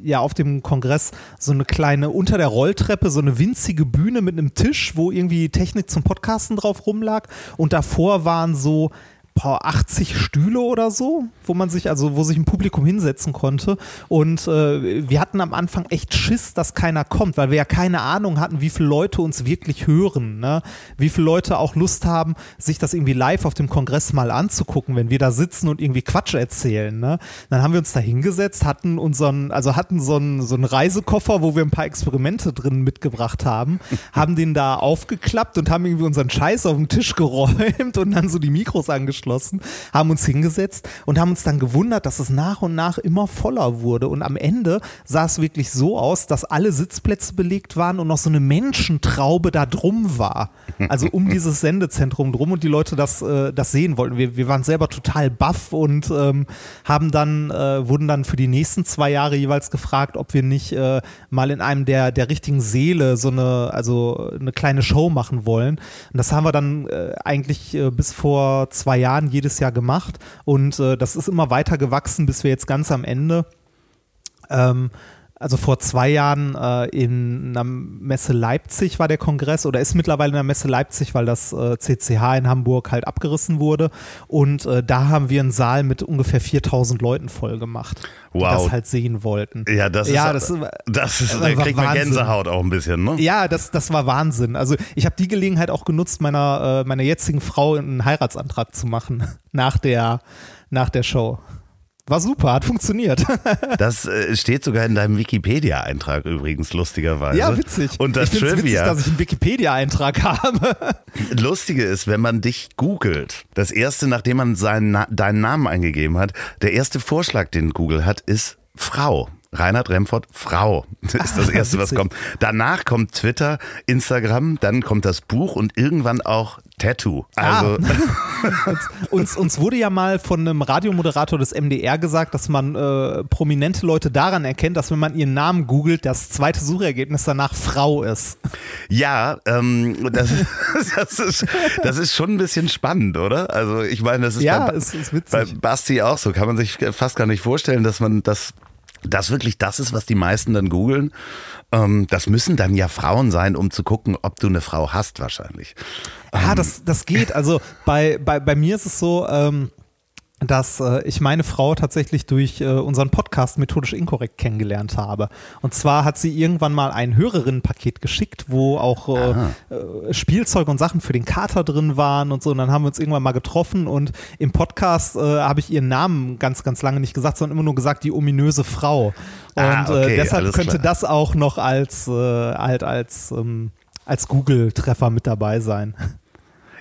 ja, auf dem Kongress so eine kleine, unter der Rolltreppe, so eine winzige Bühne mit einem Tisch, wo irgendwie Technik zum Podcasten drauf rumlag. Und davor waren so, boah, 80 Stühle oder so, wo man sich, also wo sich ein Publikum hinsetzen konnte. Und äh, wir hatten am Anfang echt Schiss, dass keiner kommt, weil wir ja keine Ahnung hatten, wie viele Leute uns wirklich hören, ne? Wie viele Leute auch Lust haben, sich das irgendwie live auf dem Kongress mal anzugucken, wenn wir da sitzen und irgendwie Quatsch erzählen, ne? Dann haben wir uns da hingesetzt, hatten unseren, also hatten so einen, so einen Reisekoffer, wo wir ein paar Experimente drin mitgebracht haben, (laughs) haben den da aufgeklappt und haben irgendwie unseren Scheiß auf den Tisch geräumt und dann so die Mikros angeschlossen angeschlossen, haben uns hingesetzt und haben uns dann gewundert, dass es nach und nach immer voller wurde. Und am Ende sah es wirklich so aus, dass alle Sitzplätze belegt waren und noch so eine Menschentraube da drum war. Also um (laughs) dieses Sendezentrum drum und die Leute das, äh, das sehen wollten. Wir, wir waren selber total baff und ähm, haben dann, äh, wurden dann für die nächsten zwei Jahre jeweils gefragt, ob wir nicht äh, mal in einem der, der richtigen Seele so eine, also eine kleine Show machen wollen. Und das haben wir dann äh, eigentlich äh, bis vor zwei Jahren jedes Jahr gemacht. Und äh, das ist immer weiter gewachsen, bis wir jetzt ganz am Ende ähm, also vor zwei Jahren äh, in einer Messe Leipzig war der Kongress oder ist mittlerweile in der Messe Leipzig, weil das äh, CCH in Hamburg halt abgerissen wurde. Und äh, da haben wir einen Saal mit ungefähr 4000 Leuten voll gemacht, die Wow. das halt sehen wollten. Ja, das Ja, ist, das- das ist, da kriegt man. Gänsehaut auch ein bisschen, ne? Ja, das, das war Wahnsinn. Also ich habe die Gelegenheit auch genutzt, meiner, äh, meiner jetzigen Frau einen Heiratsantrag zu machen (laughs) nach der, nach der Show. War super, hat funktioniert. (laughs) Das äh, steht sogar in deinem Wikipedia-Eintrag übrigens, lustigerweise. Ja, witzig. Und das ich find's witzig, Trivia, dass ich einen Wikipedia-Eintrag (laughs) habe. Lustige ist, wenn man dich googelt, das erste, nachdem man seinen, deinen Namen eingegeben hat, der erste Vorschlag, den Google hat, ist Frau. Reinhard Remford, Frau. Das (laughs) ist das erste, was kommt. Danach kommt Twitter, Instagram, dann kommt das Buch und irgendwann auch Tattoo. Also, (laughs) uns, uns wurde ja mal von einem Radiomoderator des MDR gesagt, dass man äh, prominente Leute daran erkennt, dass wenn man ihren Namen googelt, das zweite Suchergebnis danach Frau ist. ja, ähm, das, (laughs) das, ist, das ist schon ein bisschen spannend, oder? Also, ich meine, das ist Ja, bei, es ist bei. Basti auch so. Kann man sich fast gar nicht vorstellen, dass man das, das wirklich das ist, was die meisten dann googeln. Ähm, das müssen dann ja Frauen sein, um zu gucken, ob du eine Frau hast, wahrscheinlich. Ja, das, das geht. Also bei, bei, bei mir ist es so, ähm, dass äh, ich meine Frau tatsächlich durch äh, unseren Podcast methodisch inkorrekt kennengelernt habe. Und zwar hat sie irgendwann mal ein Hörerinnenpaket geschickt, wo auch äh, äh, Spielzeug und Sachen für den Kater drin waren und so. Und dann haben wir uns irgendwann mal getroffen und im Podcast äh, habe ich ihren Namen ganz, ganz lange nicht gesagt, sondern immer nur gesagt, die ominöse Frau. Und Ah, okay, deshalb könnte klar. das auch noch als, halt als, ähm, als Google-Treffer mit dabei sein.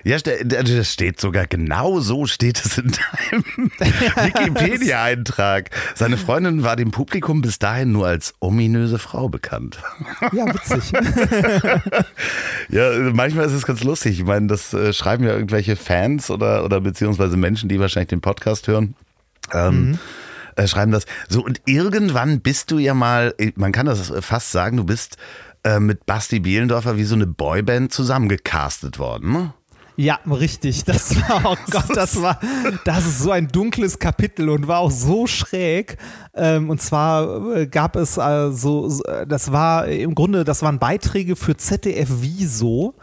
Ja, ste- das steht sogar genau so steht es in deinem (laughs) Wikipedia-Eintrag. Seine Freundin war dem Publikum bis dahin nur als ominöse Frau bekannt. Ja, witzig. (laughs) Ja, manchmal ist es ganz lustig. Ich meine, das äh, schreiben ja irgendwelche Fans oder, oder beziehungsweise Menschen, die wahrscheinlich den Podcast hören. Ähm, äh, schreiben das. So, und irgendwann bist du ja mal, man kann das fast sagen, du bist äh, mit Basti Bielendorfer wie so eine Boyband zusammengecastet worden. Ne? Ja, richtig. Das war, oh (laughs) Gott, das war, das ist so ein dunkles Kapitel und war auch so schräg. Ähm, und zwar äh, gab es so, so, äh, das war im Grunde, das waren Beiträge für ZDF Wieso.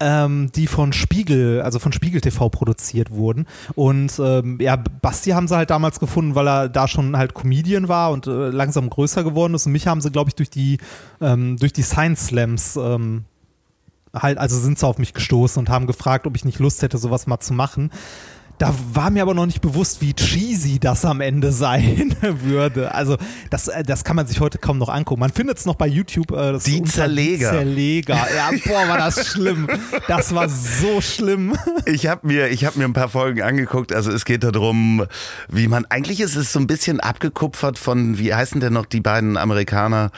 Ähm, die von Spiegel, also von Spiegel TV produziert wurden. Und ähm, ja, Basti haben sie halt damals gefunden, weil er da schon halt Comedian war und äh, langsam größer geworden ist. Und mich haben sie, glaube ich, durch die, ähm, durch die Science Slams ähm, halt, also sind sie auf mich gestoßen und haben gefragt, ob ich nicht Lust hätte, sowas mal zu machen. Da war mir aber noch nicht bewusst, wie cheesy das am Ende (laughs) sein würde. Also das, äh, das kann man sich heute kaum noch angucken. Man findet es noch bei YouTube. Äh, das Die Zerleger. Die Zerleger. Ja, boah, war das schlimm. Das war so schlimm. (laughs) Ich habe mir, ich hab mir ein paar Folgen angeguckt. Also es geht darum, wie man, eigentlich ist es so ein bisschen abgekupfert von, wie heißen denn noch die beiden Amerikaner?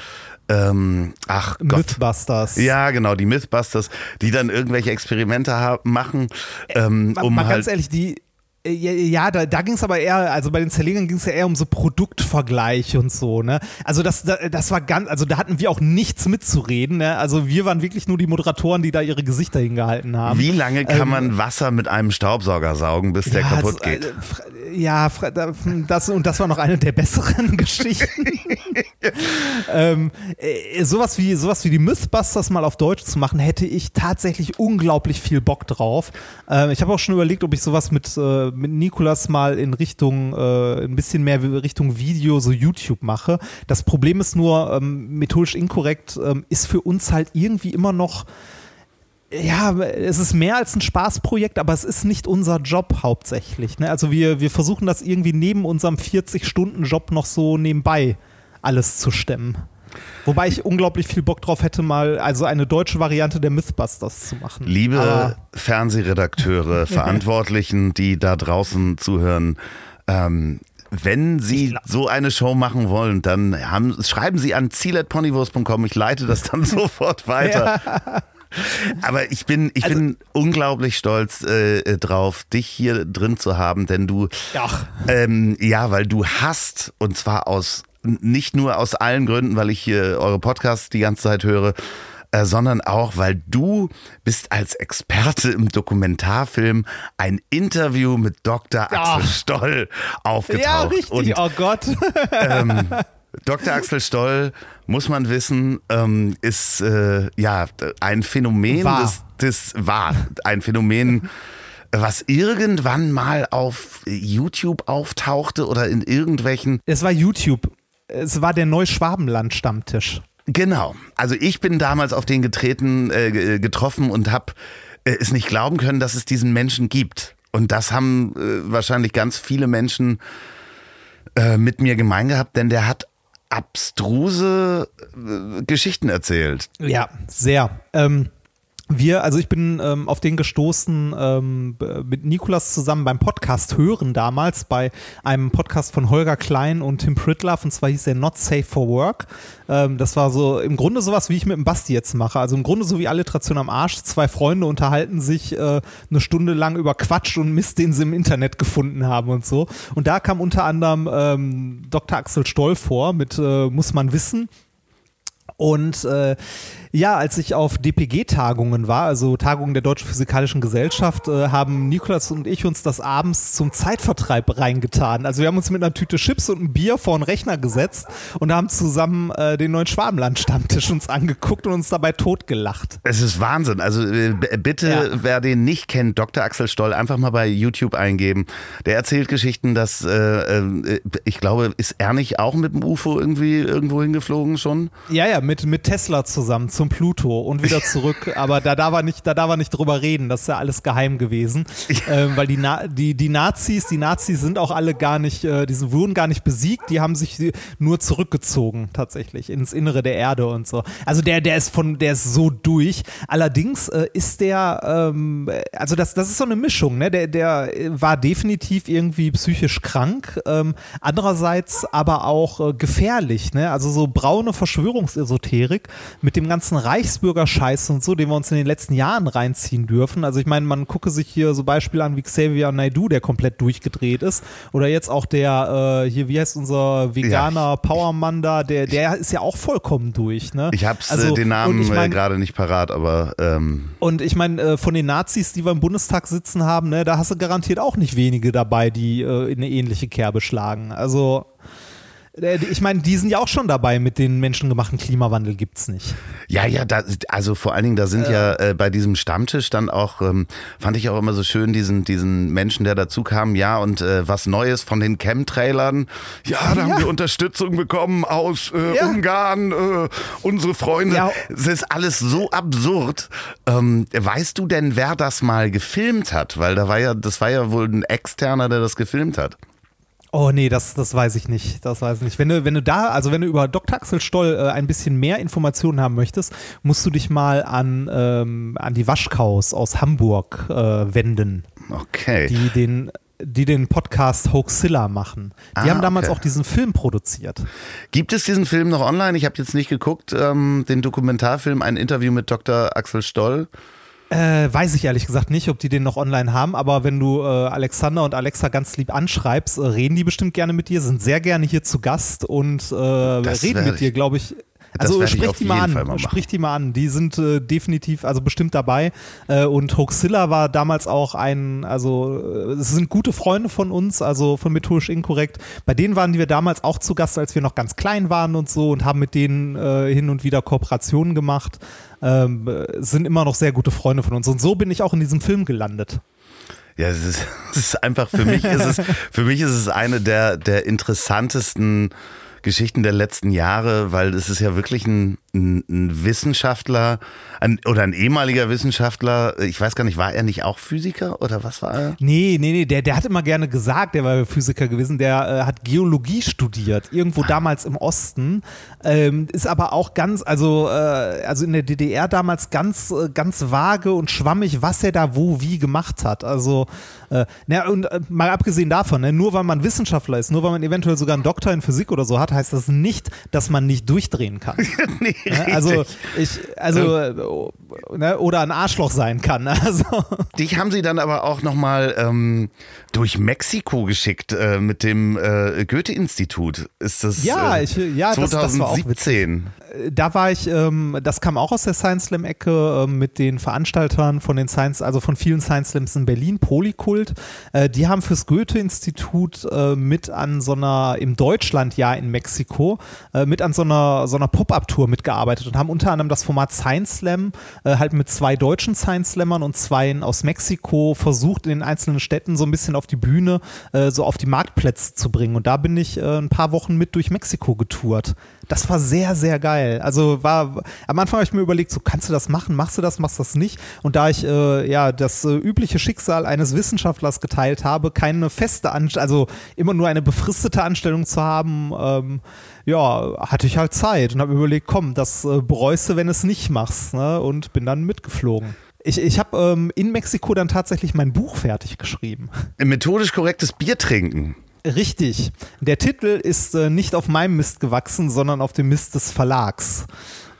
Ähm, ach Gott. Mythbusters. Ja, genau, die Mythbusters, die dann irgendwelche Experimente machen, ähm, mal, um mal halt. ganz ehrlich, die. Äh, Ja, da, da ging es aber eher, also bei den Zerlegern ging es ja eher um so Produktvergleich und so, ne? Also das, da- das war ganz, also da hatten wir auch nichts mitzureden, ne? Also wir waren wirklich nur die Moderatoren, die da ihre Gesichter hingehalten haben. wie lange kann Ähm, man Wasser mit einem Staubsauger saugen, bis der Ja, kaputt geht? äh, Ja, das, und das war noch eine der besseren (laughs) Geschichten. ähm, äh, sowas, wie, sowas wie die Mythbusters mal auf Deutsch zu machen, hätte ich tatsächlich unglaublich viel Bock drauf. Ähm, ich habe auch schon überlegt, ob ich sowas mit, äh, mit Nikolas mal in Richtung, äh, ein bisschen mehr Richtung Video, so YouTube mache. Das Problem ist nur, ähm, methodisch inkorrekt ähm, ist für uns halt irgendwie immer noch ja, es ist mehr als ein Spaßprojekt, aber es ist nicht unser Job hauptsächlich. Ne? Also wir, wir versuchen das irgendwie neben unserem 40-Stunden-Job noch so nebenbei alles zu stemmen. Wobei ich unglaublich viel Bock drauf hätte, mal also eine deutsche Variante der Mythbusters zu machen. Liebe Aber- Fernsehredakteure, (laughs) Verantwortlichen, die da draußen zuhören, ähm, wenn Sie so eine Show machen wollen, dann haben, schreiben Sie an ziel.ponywurst.com. Ich leite das dann (laughs) sofort weiter. Aber ich bin, ich Also- bin unglaublich stolz äh, drauf, dich hier drin zu haben, denn du, Ach. ähm, ja, weil du hast, und zwar aus, nicht nur aus allen Gründen, weil ich hier eure Podcasts die ganze Zeit höre, äh, sondern auch, weil du bist als Experte im Dokumentarfilm ein Interview mit Dr. Axel Stoll aufgetaucht. Ja, richtig. Und oh Gott. Dr. Axel Stoll, muss man wissen, ähm, ist äh, ja ein Phänomen War. des, des war ein Phänomen, was irgendwann mal auf YouTube auftauchte oder in irgendwelchen. Es war YouTube. Es war der Neuschwabenland-Stammtisch. Genau. Also ich bin damals auf den getreten, äh, ge- getroffen und habe äh, es nicht glauben können, dass es diesen Menschen gibt. Und das haben äh, wahrscheinlich ganz viele Menschen äh, mit mir gemein gehabt, denn der hat abstruse äh, Geschichten erzählt. Ja, sehr. Ähm, wir, also ich bin ähm, auf den gestoßen ähm, mit Nikolas zusammen beim Podcast hören damals, bei einem Podcast von Holger Klein und Tim Pritlove und zwar hieß der Not Safe for Work. Ähm, das war so im Grunde sowas, wie ich mit dem Basti jetzt mache. Also im Grunde so wie Alliteration am Arsch. Zwei Freunde unterhalten sich äh, eine Stunde lang über Quatsch und Mist, den sie im Internet gefunden haben und so. Und da kam unter anderem ähm, Dr. Axel Stoll vor mit äh, Muss man wissen. Und äh, ja, als ich auf DPG-Tagungen war, also Tagungen der Deutschen Physikalischen Gesellschaft, äh, haben Nikolas und ich uns das abends zum Zeitvertreib reingetan. Also wir haben uns mit einer Tüte Chips und einem Bier vor einen Rechner gesetzt und haben zusammen äh, den neuen Schwabenland-Stammtisch uns angeguckt und uns dabei totgelacht. Es ist Wahnsinn. Also äh, bitte, Ja. wer den nicht kennt, Dr. Axel Stoll, einfach mal bei YouTube eingeben. Der erzählt Geschichten, dass, äh, äh, ich glaube, ist er nicht auch mit dem UFO irgendwie irgendwo hingeflogen schon? Ja, ja, mit, mit Tesla zusammen zum Pluto und wieder (laughs) zurück. Aber da darf er nicht, da darf er nicht drüber reden. Das ist ja alles geheim gewesen. Ähm, weil die, Na die, die Nazis, die Nazis sind auch alle gar nicht, äh, die wurden gar nicht besiegt, die haben sich nur zurückgezogen, tatsächlich, ins Innere der Erde und so. Also der, der ist von, der ist so durch. Allerdings äh, ist der, ähm, also das, das ist so eine Mischung, ne? Der, der war definitiv irgendwie psychisch krank, ähm, andererseits aber auch äh, gefährlich, ne? Also so braune Verschwörungsesoterik mit dem ganzen Reichsbürgerscheiß und so, den wir uns in den letzten Jahren reinziehen dürfen. Also ich meine, man gucke sich hier so Beispiele an wie Xavier Naidoo, der komplett durchgedreht ist, oder jetzt auch der, äh, hier, wie heißt unser veganer Powermann da, der, der ist ja auch vollkommen durch, ne? Ich hab's Also, äh, den und Namen ich äh, mein- gerade nicht parat, aber ähm, und ich meine, äh, von den Nazis, die wir im Bundestag sitzen haben, ne, da hast du garantiert auch nicht wenige dabei, die äh, in eine ähnliche Kerbe schlagen. Also, ich meine, die sind ja auch schon dabei mit den menschengemachten Klimawandel gibt's nicht. Ja, ja, da, also vor allen Dingen, da sind ja äh, bei diesem Stammtisch dann auch, ähm, fand ich auch immer so schön, diesen, diesen Menschen, der dazu kam, ja, und äh, was Neues von den Chemtrailern. Ja, da haben wir Unterstützung bekommen aus äh, Ja. Ungarn, äh, unsere Freunde. Ja. Es ist alles so absurd. Ähm, weißt du denn, wer das mal gefilmt hat? Weil da war ja, das war ja wohl ein Externer, der das gefilmt hat. Oh nee, das, das weiß ich nicht. Das weiß ich nicht. Wenn du, wenn du da, also wenn du über Dr. Axel Stoll äh, ein bisschen mehr Informationen haben möchtest, musst du dich mal an, ähm, an die Waschkaus aus Hamburg äh, wenden. Okay. die den, die den Podcast Hoaxilla machen. Die Ah, haben damals okay. auch diesen Film produziert. Gibt es diesen Film noch online? Ich habe jetzt nicht geguckt, ähm, den Dokumentarfilm, ein Interview mit Dr. Axel Stoll. Äh, weiß ich ehrlich gesagt nicht, ob die den noch online haben, aber wenn du äh, Alexander und Alexa ganz lieb anschreibst, äh, reden die bestimmt gerne mit dir, sind sehr gerne hier zu Gast und äh, reden mit dir, glaube ich. Also sprich die mal an, mal sprich die mal an. Die sind äh, definitiv, also bestimmt dabei. Äh, und Hoaxilla war damals auch ein, also äh, es sind gute Freunde von uns, also von methodisch inkorrekt. Bei denen waren wir damals auch zu Gast, als wir noch ganz klein waren und so und haben mit denen äh, hin und wieder Kooperationen gemacht. Ähm, äh, sind immer noch sehr gute Freunde von uns. Und so bin ich auch in diesem Film gelandet. Ja, es ist, (laughs) es ist einfach, für mich ist es, für mich ist es eine der, der interessantesten Geschichten der letzten Jahre, weil es ist ja wirklich ein, ein, ein Wissenschaftler ein, oder ein ehemaliger Wissenschaftler, ich weiß gar nicht, war er nicht auch Physiker oder was war er? Nee, nee, nee, der, der hat immer gerne gesagt, der war Physiker gewesen, der äh, hat Geologie studiert, irgendwo damals im Osten, ähm, ist aber auch ganz, also, äh, also in der DDR damals ganz, äh, ganz vage und schwammig, was er da wo wie gemacht hat. Also, äh, na, und äh, mal abgesehen davon, ne, nur weil man Wissenschaftler ist, nur weil man eventuell sogar einen Doktor in Physik oder so hat, heißt das nicht, dass man nicht durchdrehen kann. (laughs) (laughs) nee, (laughs) also ich, also äh, ne, oder ein Arschloch sein kann. (laughs) Also Dich haben sie dann aber auch nochmal ähm, durch Mexiko geschickt äh, mit dem äh, Goethe-Institut. Ist das Ja, äh, ich- ja, das- das war auch 2017? Da war ich, ähm, das kam auch aus der Science Slam Ecke ähm, mit den Veranstaltern von den Science, also von vielen Science Slams in Berlin, Polykult. Äh, die haben fürs Goethe-Institut äh, mit an so einer im Deutschlandjahr in Mexiko äh, mit an so einer so einer Pop-up-Tour mitgearbeitet und haben unter anderem das Format Science Slam äh, halt mit zwei deutschen Science Slammern und zwei aus Mexiko versucht in den einzelnen Städten so ein bisschen auf die Bühne, äh, so auf die Marktplätze zu bringen. Und da bin ich äh, ein paar Wochen mit durch Mexiko getourt. Das war sehr, sehr geil. Also war, am Anfang habe ich mir überlegt, so kannst du das machen, machst du das, machst du das nicht? Und da ich äh, ja das äh, übliche Schicksal eines Wissenschaftlers geteilt habe, keine feste Anstellung, also immer nur eine befristete Anstellung zu haben, ähm, ja, hatte ich halt Zeit und habe überlegt, komm, das äh, bereust du, wenn du es nicht machst, ne? Und bin dann mitgeflogen. Ich, ich habe ähm, in Mexiko dann tatsächlich mein Buch fertig geschrieben. Methodisch korrektes Bier trinken. Richtig. Der Titel ist äh, nicht auf meinem Mist gewachsen, sondern auf dem Mist des Verlags.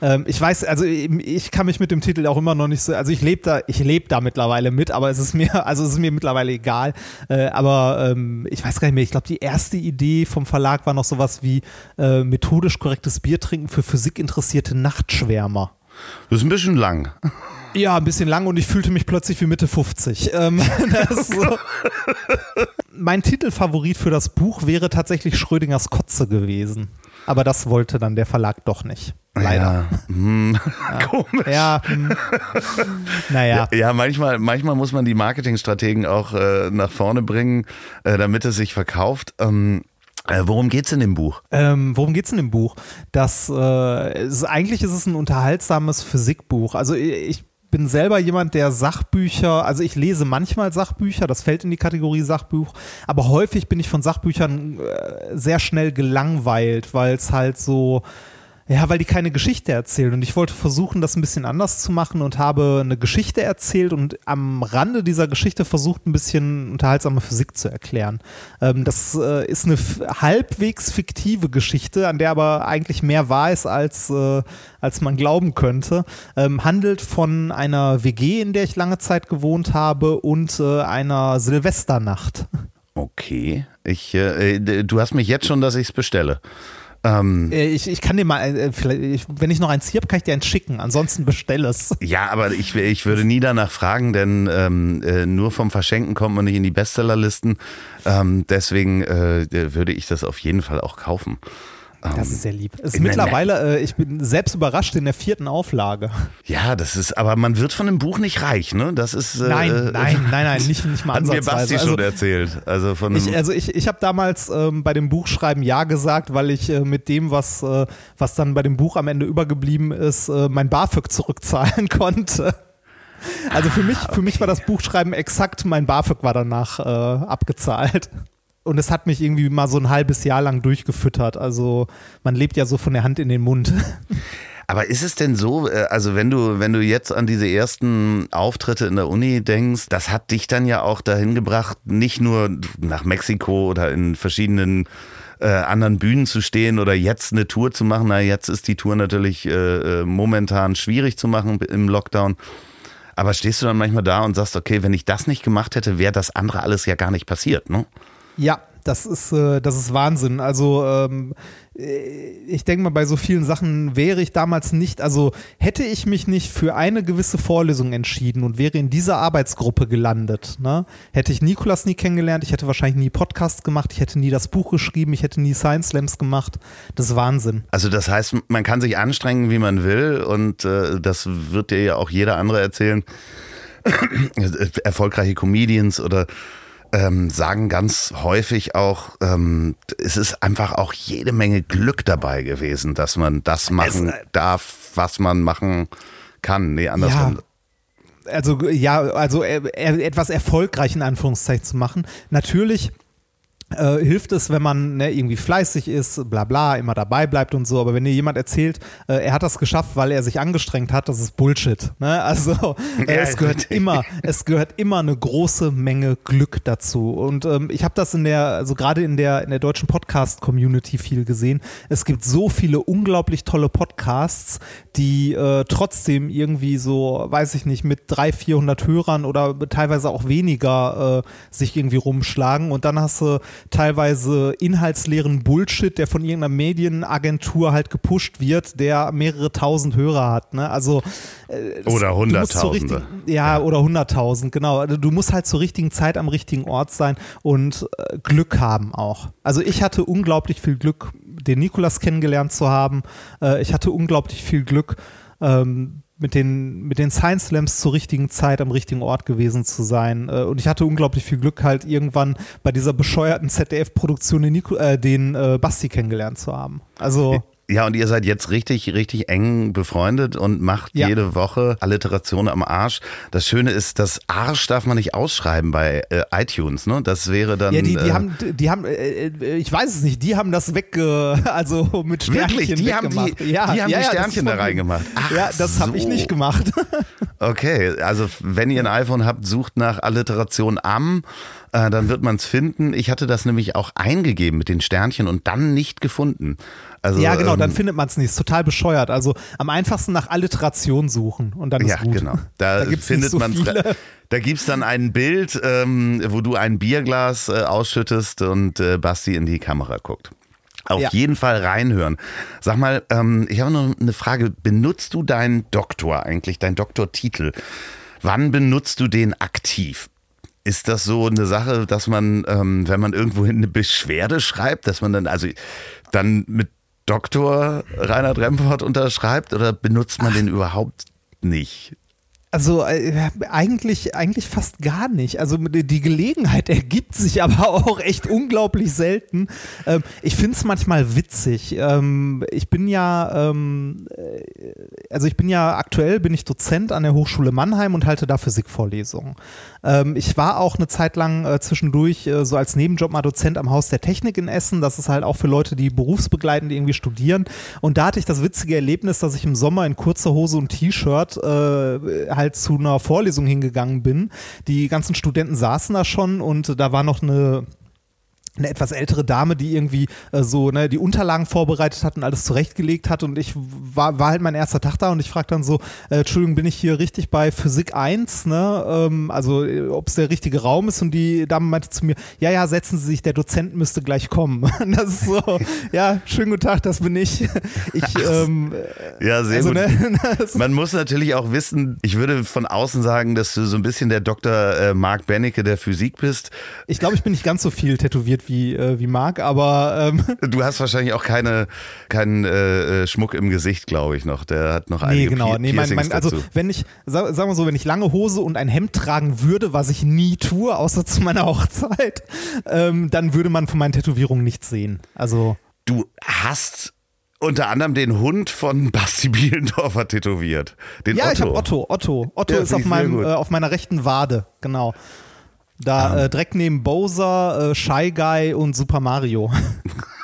Ähm, ich weiß, also ich, ich kann mich mit dem Titel auch immer noch nicht so, also ich lebe da, ich lebe da mittlerweile mit, aber es ist mir, (laughs) also es ist mir mittlerweile egal. Äh, aber ähm, ich weiß gar nicht mehr, ich glaube, die erste Idee vom Verlag war noch sowas wie äh, methodisch korrektes Bier trinken für physikinteressierte Nachtschwärmer. Das ist ein bisschen lang. Ja, ein bisschen lang und ich fühlte mich plötzlich wie Mitte 50. Ähm, (laughs) so. Mein Titelfavorit für das Buch wäre tatsächlich Schrödingers Kotze gewesen. Aber das wollte dann der Verlag doch nicht. Leider. Ja, hm, (laughs) komisch. Ja, hm. naja. Ja, manchmal, manchmal muss man die Marketingstrategen auch äh, nach vorne bringen, äh, damit es sich verkauft. Ähm, äh, worum geht's in dem Buch? Ähm, worum geht's in dem Buch? Das, äh, ist, eigentlich ist es ein unterhaltsames Physikbuch. Also ich bin selber jemand, der Sachbücher, also ich lese manchmal Sachbücher, das fällt in die Kategorie Sachbuch, aber häufig bin ich von Sachbüchern äh, sehr schnell gelangweilt, weil es halt so, ja, weil die keine Geschichte erzählen. Und ich wollte versuchen, das ein bisschen anders zu machen und habe eine Geschichte erzählt und am Rande dieser Geschichte versucht, ein bisschen unterhaltsame Physik zu erklären. Ähm, das äh, ist eine halbwegs fiktive Geschichte, an der aber eigentlich mehr wahr ist, als, äh, als man glauben könnte. Ähm, handelt von einer WG, in der ich lange Zeit gewohnt habe und äh, einer Silvesternacht. Okay, ich, äh, äh, du hast mich jetzt schon, dass ich es bestelle. Ähm, Äh, ich, ich kann dir mal, äh, vielleicht, ich, wenn ich noch eins hier habe, kann ich dir eins schicken. Ansonsten bestell es. (laughs) ja, aber ich, ich würde nie danach fragen, denn ähm, äh, nur vom Verschenken kommt man nicht in die Bestsellerlisten. Ähm, deswegen äh, würde ich das auf jeden Fall auch kaufen. Das ist sehr lieb. Es ist in der mittlerweile, äh, ich bin selbst überrascht in der vierten Auflage. Ja, das ist, aber man wird von dem Buch nicht reich, ne? Das ist. Äh, Nein, nein, (laughs) nein, nein, nicht, nicht mal Hat mir Basti. Also, schon erzählt. Also von ich, also ich, ich habe damals ähm, bei dem Buchschreiben Ja gesagt, weil ich äh, mit dem, was, äh, was dann bei dem Buch am Ende übergeblieben ist, äh, mein BAföG zurückzahlen (laughs) konnte. Also für mich, für mich war das Buchschreiben exakt, mein BAföG war danach äh, abgezahlt. Und es hat mich irgendwie mal so ein halbes Jahr lang durchgefüttert. Also man lebt ja so von der Hand in den Mund. (laughs) Aber ist es denn so, äh, also wenn du, wenn du jetzt an diese ersten Auftritte in der Uni denkst, das hat dich dann ja auch dahin gebracht, nicht nur nach Mexiko oder in verschiedenen äh, anderen Bühnen zu stehen oder jetzt eine Tour zu machen. Na, jetzt ist die Tour natürlich äh, äh, momentan schwierig zu machen im Lockdown. Aber stehst du dann manchmal da und sagst, okay, wenn ich das nicht gemacht hätte, wäre das andere alles ja gar nicht passiert, ne? Ja, das ist, äh, das ist Wahnsinn. Also ähm, äh, ich denke mal, bei so vielen Sachen wäre ich damals nicht, also hätte ich mich nicht für eine gewisse Vorlesung entschieden und wäre in dieser Arbeitsgruppe gelandet, ne, hätte ich Nikolas nie kennengelernt, ich hätte wahrscheinlich nie Podcast gemacht, ich hätte nie das Buch geschrieben, ich hätte nie Science Slams gemacht. Das ist Wahnsinn. Also das heißt, man kann sich anstrengen, wie man will und äh, das wird dir ja auch jeder andere erzählen. (clears throat) Erfolgreiche Comedians oder ähm, sagen ganz häufig auch, ähm, es ist einfach auch jede Menge Glück dabei gewesen, dass man das machen es, äh, darf, was man machen kann. Nee, andersrum. Ja, also ja, also äh, etwas erfolgreich in Anführungszeichen zu machen. Natürlich äh, hilft es, wenn man ne, irgendwie fleißig ist, bla bla, immer dabei bleibt und so. Aber wenn dir jemand erzählt, äh, er hat das geschafft, weil er sich angestrengt hat, das ist Bullshit. Ne? (laughs) Also äh, ja, es gehört immer, es gehört immer eine große Menge Glück dazu. Und ähm, ich habe das in der, also gerade in der in der deutschen Podcast-Community viel gesehen. Es gibt so viele unglaublich tolle Podcasts, die äh, trotzdem irgendwie so, weiß ich nicht, mit 300, 400 Hörern oder teilweise auch weniger äh, sich irgendwie rumschlagen. Und dann hast du teilweise inhaltsleeren Bullshit, der von irgendeiner Medienagentur halt gepusht wird, der mehrere tausend Hörer hat. Ne? Also äh, oder hunderttausende. Ja, ja, oder hunderttausend, genau. Also, du musst halt zur richtigen Zeit am richtigen Ort sein und äh, Glück haben auch. Also ich hatte unglaublich viel Glück, den Nikolas kennengelernt zu haben. Äh, ich hatte unglaublich viel Glück. Ähm, mit den, mit den Science Slams zur richtigen Zeit am richtigen Ort gewesen zu sein. Äh, und ich hatte unglaublich viel Glück, halt irgendwann bei dieser bescheuerten ZDF-Produktion den, äh, den äh, Basti kennengelernt zu haben. Also. Ja, und ihr seid jetzt richtig, richtig eng befreundet und macht ja. jede Woche Alliteration am Arsch. Das Schöne ist, das Arsch darf man nicht ausschreiben bei äh, iTunes, ne? Das wäre dann. Ja, die, die äh, haben, die haben, äh, äh, ich weiß es nicht, die haben das weg, (laughs) also mit Sternchen Wirklich? Die haben die, ja, die, haben ja, die Sternchen da reingemacht. Ach, ja, das so. habe ich nicht gemacht. (laughs) okay, also wenn ihr ein iPhone habt, sucht nach Alliteration am äh, dann wird man es finden. Ich hatte das nämlich auch eingegeben mit den Sternchen und dann nicht gefunden. Also, ja, genau, ähm, dann findet man es nicht. Ist total bescheuert. Also am einfachsten nach Alliteration suchen und dann ist ja, gut. genau. (laughs) Da, da findet so man (laughs) Da gibt es dann ein Bild, ähm, wo du ein Bierglas äh, ausschüttest und äh, Basti in die Kamera guckt. Auf ja. jeden Fall reinhören. Sag mal, ähm, ich habe noch eine Frage. Benutzt du deinen Doktor eigentlich, deinen Doktortitel? Wann benutzt du den aktiv? Ist das so eine Sache, dass man, ähm, wenn man irgendwo eine Beschwerde schreibt, dass man dann, also dann mit Doktor Reinhard Remford unterschreibt oder benutzt man den überhaupt nicht? Also äh, eigentlich, eigentlich fast gar nicht. Also die Gelegenheit (laughs) ergibt sich aber auch echt unglaublich selten. Ähm, ich finde es manchmal witzig. Ähm, ich bin ja, ähm, äh, also ich bin ja aktuell bin ich Dozent an der Hochschule Mannheim und halte da Physikvorlesungen. Ähm, ich war auch eine Zeit lang äh, zwischendurch äh, so als Nebenjob mal Dozent am Haus der Technik in Essen. Das ist halt auch für Leute, die berufsbegleitend irgendwie studieren. Und da hatte ich das witzige Erlebnis, dass ich im Sommer in kurzer Hose und T-Shirt äh, halt zu einer Vorlesung hingegangen bin. Die ganzen Studenten saßen da schon und da war noch eine eine etwas ältere Dame, die irgendwie äh, so ne, die Unterlagen vorbereitet hat und alles zurechtgelegt hat und ich war, war halt mein erster Tag da und ich frage dann so, äh, Entschuldigung, bin ich hier richtig bei Physik 1, ne? Ähm, also äh, ob es der richtige Raum ist und die Dame meinte zu mir, ja, ja, setzen Sie sich, der Dozent müsste gleich kommen. (laughs) das ist so, (laughs) ja, schönen guten Tag, das bin ich. (laughs) ich ähm, ja, sehr also, gut. Ne, Man muss natürlich auch wissen, ich würde von außen sagen, dass du so ein bisschen der Dr. Äh, Mark Bennecke der Physik bist. Ich glaube, ich bin nicht ganz so viel tätowiert tätowiert wie, äh, wie Marc, aber. Ähm (laughs) du hast wahrscheinlich auch keine, keinen äh, äh, Schmuck im Gesicht, glaube ich, noch. Der hat noch einige Nee, genau. Nee, mein, mein, also, wenn ich, sag, sagen wir so, wenn ich lange Hose und ein Hemd tragen würde, was ich nie tue, außer zu meiner (laughs) Hochzeit, ähm, dann würde man von meinen Tätowierungen nichts sehen. Also. Du hast unter anderem den Hund von (laughs) Basti Bielendorfer tätowiert. Den ja, Otto. ich habe Otto. Otto. Otto ja, ist auf, meinem, äh, auf meiner rechten Wade, genau. Da ähm. äh, direkt neben Bowser, äh, Shy Guy und Super Mario. (laughs)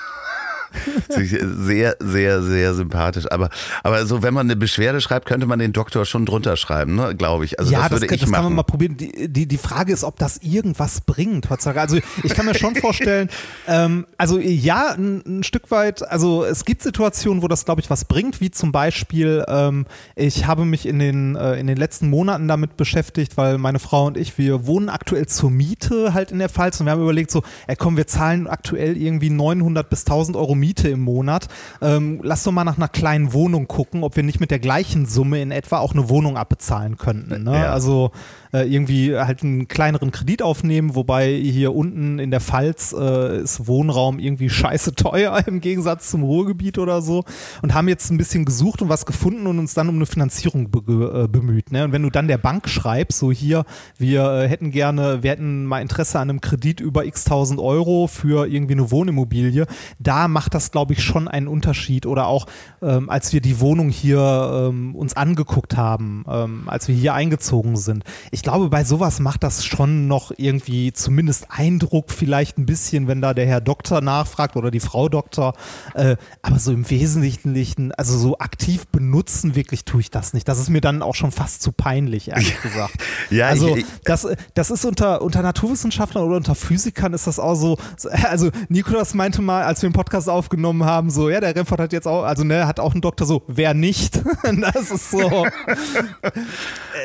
(laughs) sehr, sehr, sehr sympathisch. Aber, aber so, wenn man eine Beschwerde schreibt, könnte man den Doktor schon drunter schreiben, ne? glaube ich. Also ja, das, würde das, ich das machen. kann man mal probieren. Die, die, die Frage ist, ob das irgendwas bringt. Also ich kann mir schon (laughs) vorstellen, ähm, also ja, ein, ein, Stück weit, also es gibt Situationen, wo das, glaube ich, was bringt, wie zum Beispiel, ähm, ich habe mich in den, äh, in den letzten Monaten damit beschäftigt, weil meine Frau und ich, wir wohnen aktuell zur Miete halt in der Pfalz und wir haben überlegt so, ey komm, wir zahlen aktuell irgendwie 900 bis 1000 Euro Miete im Monat. Ähm, lass doch mal nach einer kleinen Wohnung gucken, ob wir nicht mit der gleichen Summe in etwa auch eine Wohnung abbezahlen könnten. Ne? Ja. Also äh, irgendwie halt einen kleineren Kredit aufnehmen, wobei hier unten in der Pfalz äh, ist Wohnraum irgendwie scheiße teuer (laughs) im Gegensatz zum Ruhrgebiet oder so und haben jetzt ein bisschen gesucht und was gefunden und uns dann um eine Finanzierung be äh, bemüht. Ne? Und wenn du dann der Bank schreibst, so hier, wir äh, hätten gerne, wir hätten mal Interesse an einem Kredit über x tausend Euro für irgendwie eine Wohnimmobilie, da macht das, glaube ich, schon einen Unterschied. Oder auch, ähm, als wir die Wohnung hier ähm, uns angeguckt haben, ähm, als wir hier eingezogen sind. Glaube, bei sowas macht das schon noch irgendwie zumindest Eindruck, vielleicht ein bisschen, wenn da der Herr Doktor nachfragt oder die Frau Doktor. Äh, aber so im Wesentlichen, also so aktiv benutzen, wirklich tue ich das nicht. Das ist mir dann auch schon fast zu peinlich, ehrlich (laughs) gesagt. ja, also ich, ich, das, das ist unter, unter Naturwissenschaftlern oder unter Physikern ist das auch so, also Nikolas meinte mal, als wir den Podcast aufgenommen haben, so, ja, der Remford hat jetzt auch, also ne, hat auch einen Doktor, so, wer nicht? (laughs) das ist so.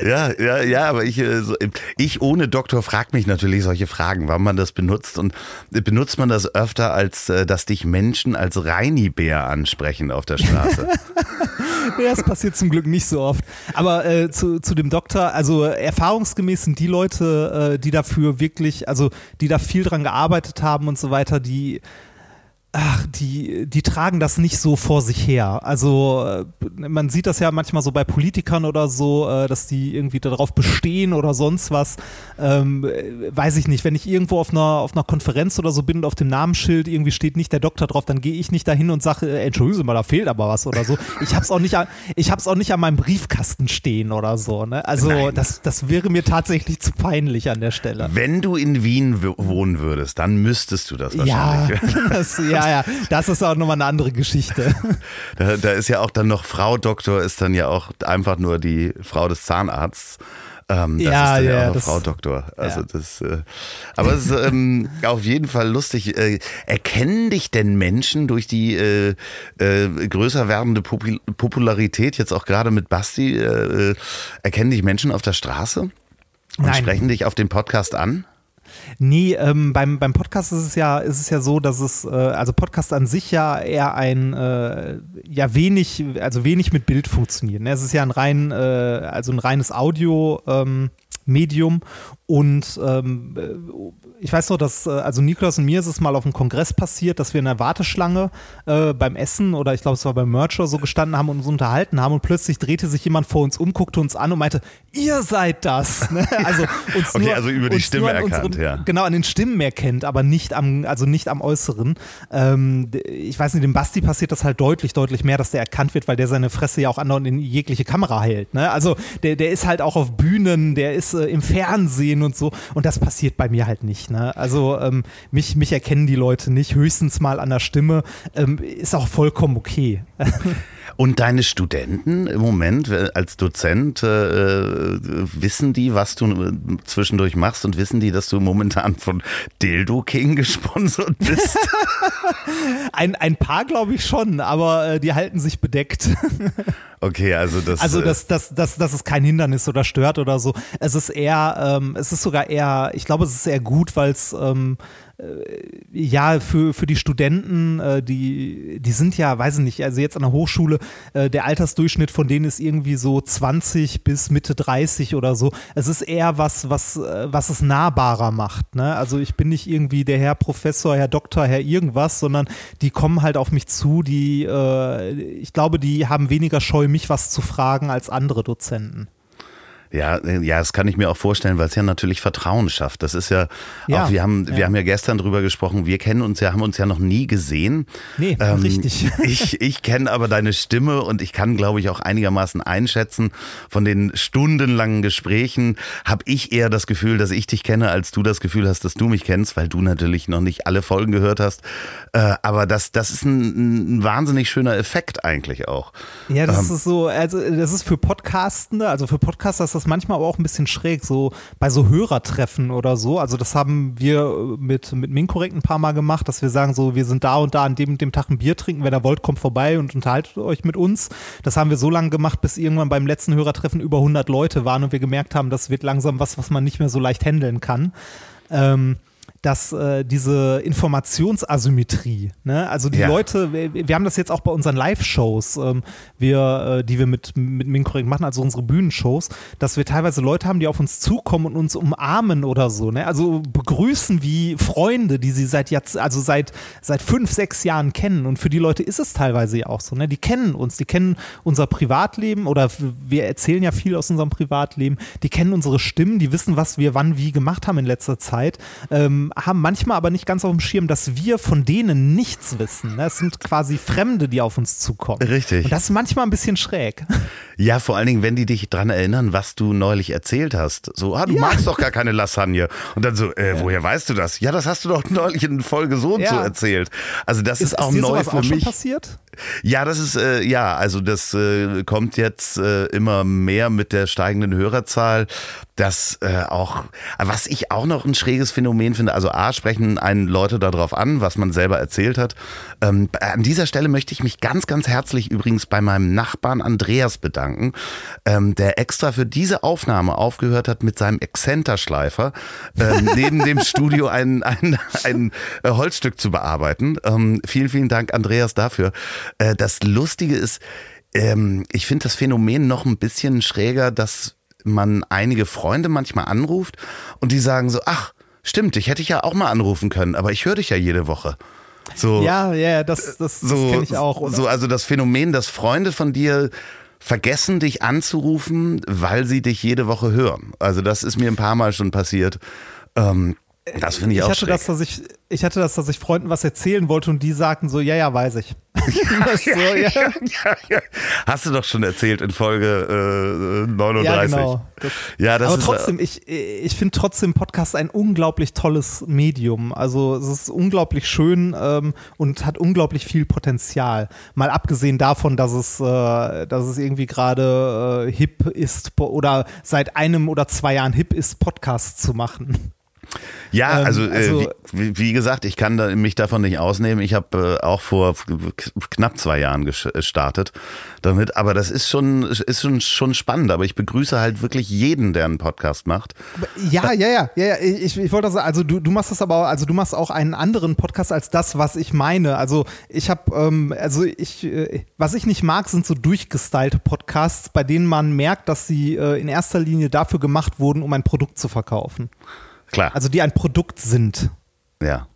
ja, ja, ja, aber ich, äh, ich ohne Doktor frag mich natürlich solche Fragen, wann man das benutzt und benutzt man das öfter, als äh, dass dich Menschen als Reinibär ansprechen auf der Straße? (laughs) ja, das passiert zum Glück nicht so oft. Aber äh, zu, zu dem Doktor, also erfahrungsgemäß sind die Leute, äh, die dafür wirklich, also die da viel dran gearbeitet haben und so weiter, die ach, die, die tragen das nicht so vor sich her. Also äh, man sieht das ja manchmal so bei Politikern oder so, äh, dass die irgendwie darauf bestehen oder sonst was. Ähm, weiß ich nicht, wenn ich irgendwo auf einer, auf einer Konferenz oder so bin und auf dem Namensschild irgendwie steht nicht der Doktor drauf, dann gehe ich nicht dahin und sage, äh, entschuldigen Sie mal, da fehlt aber was oder so. Ich habe es auch, nicht an, auch nicht an meinem Briefkasten stehen oder so. Ne? Also das, das wäre mir tatsächlich zu peinlich an der Stelle. Wenn du in Wien wohnen würdest, dann müsstest du das wahrscheinlich. Ja, (laughs) das, ja ja, ja, das ist auch nochmal eine andere Geschichte. (laughs) Da, da, ist ja auch dann noch Frau Doktor, ist dann ja auch einfach nur die Frau des Zahnarztes. Ähm, das ja, ist dann ja, ja auch das, Frau Doktor. Also ja. das, äh, aber es ist ähm, (laughs) auf jeden Fall lustig. Äh, erkennen dich denn Menschen durch die äh, äh größer werdende Popul Popularität, jetzt auch gerade mit Basti, äh, äh, erkennen dich Menschen auf der Straße und Nein. sprechen dich auf den Podcast an? Nee, ähm, beim, beim Podcast ist es ja, ist es ja so, dass es, äh, also Podcast an sich ja eher ein, äh, ja wenig, also wenig mit Bild funktioniert. Ne? Es ist ja ein rein, äh, also ein reines Audio, ähm, Medium und ähm, ich weiß noch, dass, äh, also Niklas und mir ist es mal auf einem Kongress passiert, dass wir in der Warteschlange äh, beim Essen oder ich glaube, es war beim Merch oder so gestanden haben und uns unterhalten haben und plötzlich drehte sich jemand vor uns um, guckte uns an und meinte, ihr seid das. Ne? (laughs) Also uns okay, nur, also über die Stimme erkannt, unseren, ja. Genau, an den Stimmen erkennt, aber nicht am, also nicht am Äußeren. Ähm, ich weiß nicht, dem Basti passiert das halt deutlich, deutlich mehr, dass der erkannt wird, weil der seine Fresse ja auch andauernd in jegliche Kamera hält. Ne? Also der, der ist halt auch auf Bühnen, der ist äh, im Fernsehen und so und das passiert bei mir halt nicht. Ne? Also ähm, mich, mich erkennen die Leute nicht, höchstens mal an der Stimme. Ähm, ist auch vollkommen okay. (laughs) Und deine Studenten im Moment als Dozent, äh, wissen die, was du äh, zwischendurch machst und wissen die, dass du momentan von Dildo King (laughs) gesponsert bist? (laughs) ein, ein paar glaube ich schon, aber äh, die halten sich bedeckt. (laughs) Okay, also das. Also äh, das, das, das, das ist kein Hindernis oder stört oder so. Es ist eher, ähm, es ist sogar eher, ich glaube, es ist eher gut, weil es ähm, äh, ja, für, für die Studenten, äh, die, die sind ja, weiß ich nicht, also jetzt an der Hochschule, äh, der Altersdurchschnitt von denen ist irgendwie so 20 bis Mitte 30 oder so. Es ist eher was, was, was es nahbarer macht. Ne? Also ich bin nicht irgendwie der Herr Professor, Herr Doktor, Herr irgendwas, sondern die kommen halt auf mich zu, die, ich glaube, die haben weniger Scheu, mich was zu fragen als andere Dozenten. Ja, ja, das kann ich mir auch vorstellen, weil es ja natürlich Vertrauen schafft. Das ist ja, ja auch, wir haben, ja. wir haben ja gestern drüber gesprochen, wir kennen uns ja, haben uns ja noch nie gesehen. Nee, ähm, richtig. (laughs) Ich, ich kenne aber deine Stimme und ich kann, glaube ich, auch einigermaßen einschätzen. Von den stundenlangen Gesprächen habe ich eher das Gefühl, dass ich dich kenne, als du das Gefühl hast, dass du mich kennst, weil du natürlich noch nicht alle Folgen gehört hast. Äh, aber das, das ist ein, ein, wahnsinnig schöner Effekt eigentlich auch. Ja, das ähm, ist so, also das ist für Podcastende, also für Podcaster ist das das manchmal aber auch ein bisschen schräg, so bei so Hörertreffen oder so. Also das haben wir mit, mit Minkorrekt ein paar Mal gemacht, dass wir sagen so, wir sind da und da an dem dem Tag ein Bier trinken, wenn ihr wollt, kommt vorbei und unterhaltet euch mit uns. Das haben wir so lange gemacht, bis irgendwann beim letzten Hörertreffen über 100 Leute waren und wir gemerkt haben, das wird langsam was, was man nicht mehr so leicht handeln kann. Ähm, dass äh, diese Informationsasymmetrie, ne? also die Ja. Leute, wir, wir haben das jetzt auch bei unseren Live-Shows, ähm, wir, äh, die wir mit, mit Minkorrekt machen, also unsere Bühnenshows, dass wir teilweise Leute haben, die auf uns zukommen und uns umarmen oder so, ne? also begrüßen wie Freunde, die sie seit Jahrz also seit, seit fünf, sechs Jahren kennen und für die Leute ist es teilweise ja auch so, ne? die kennen uns, die kennen unser Privatleben oder wir erzählen ja viel aus unserem Privatleben, die kennen unsere Stimmen, die wissen, was wir wann wie gemacht haben in letzter Zeit, ähm, haben manchmal aber nicht ganz auf dem Schirm, dass wir von denen nichts wissen. Ne? Es sind quasi Fremde, die auf uns zukommen. Richtig. Und das ist manchmal ein bisschen schräg. Ja, vor allen Dingen, wenn die dich dran erinnern, was du neulich erzählt hast. So, ah, du Ja. magst doch gar keine Lasagne. Und dann so, äh, woher weißt du das? Ja, das hast du doch (laughs) neulich in Folge so und Ja. so erzählt. Also das ist, auch dir neu für auch schon mich. passiert? Ja, das ist, äh, ja, also das äh, kommt jetzt äh, immer mehr mit der steigenden Hörerzahl. Das äh, auch, was ich auch noch ein schräges Phänomen finde, also A, sprechen einen Leute darauf an, was man selber erzählt hat. Ähm, an dieser Stelle möchte ich mich ganz, ganz herzlich übrigens bei meinem Nachbarn Andreas bedanken, ähm, der extra für diese Aufnahme aufgehört hat mit seinem Exzenterschleifer, ähm, (laughs) neben dem Studio ein, ein, ein äh, Holzstück zu bearbeiten. Ähm, vielen, vielen Dank, Andreas, dafür. Äh, das Lustige ist, ähm, ich finde das Phänomen noch ein bisschen schräger, dass man einige Freunde manchmal anruft und die sagen so, ach, stimmt, ich hätte ich ja auch mal anrufen können, aber ich höre dich ja jede Woche. So, Ja, ja, das, das, das so, kenne ich auch. Oder? so, also das Phänomen, dass Freunde von dir vergessen, dich anzurufen, weil sie dich jede Woche hören. Also das ist mir ein paar Mal schon passiert. Ähm, das finde ich, ich auch hatte schräg. das, dass ich, ich hatte das, dass ich Freunden was erzählen wollte und die sagten so, ja, ja, weiß ich. (laughs) (laughs) Das so, ja, ja, ja. Hast du doch schon erzählt in Folge äh, 39. ja, genau. Das, Ja, das aber ist, trotzdem, ich, ich finde trotzdem Podcast ein unglaublich tolles Medium. Also es ist unglaublich schön ähm, und hat unglaublich viel Potenzial. Mal abgesehen davon, dass es, äh, dass es irgendwie gerade äh, hip ist oder seit einem oder zwei Jahren hip ist, Podcasts zu machen. Ja, Ähm, also, also- äh, wie, wie gesagt, ich kann da, mich davon nicht ausnehmen. Ich habe äh, auch vor knapp zwei Jahren gestartet damit, aber das ist schon ist schon schon spannend. Aber ich begrüße halt wirklich jeden, der einen Podcast macht. Ja, ja, ja, ja, ja. Ich, ich wollte sagen, also du, du machst das aber, auch- also du machst auch einen anderen Podcast als das, was ich meine. Also ich habe, ähm, also ich, äh, was ich nicht mag, sind so durchgestylte Podcasts, bei denen man merkt, dass sie äh, in erster Linie dafür gemacht wurden, um ein Produkt zu verkaufen. Klar, Also die ein Produkt sind. ja.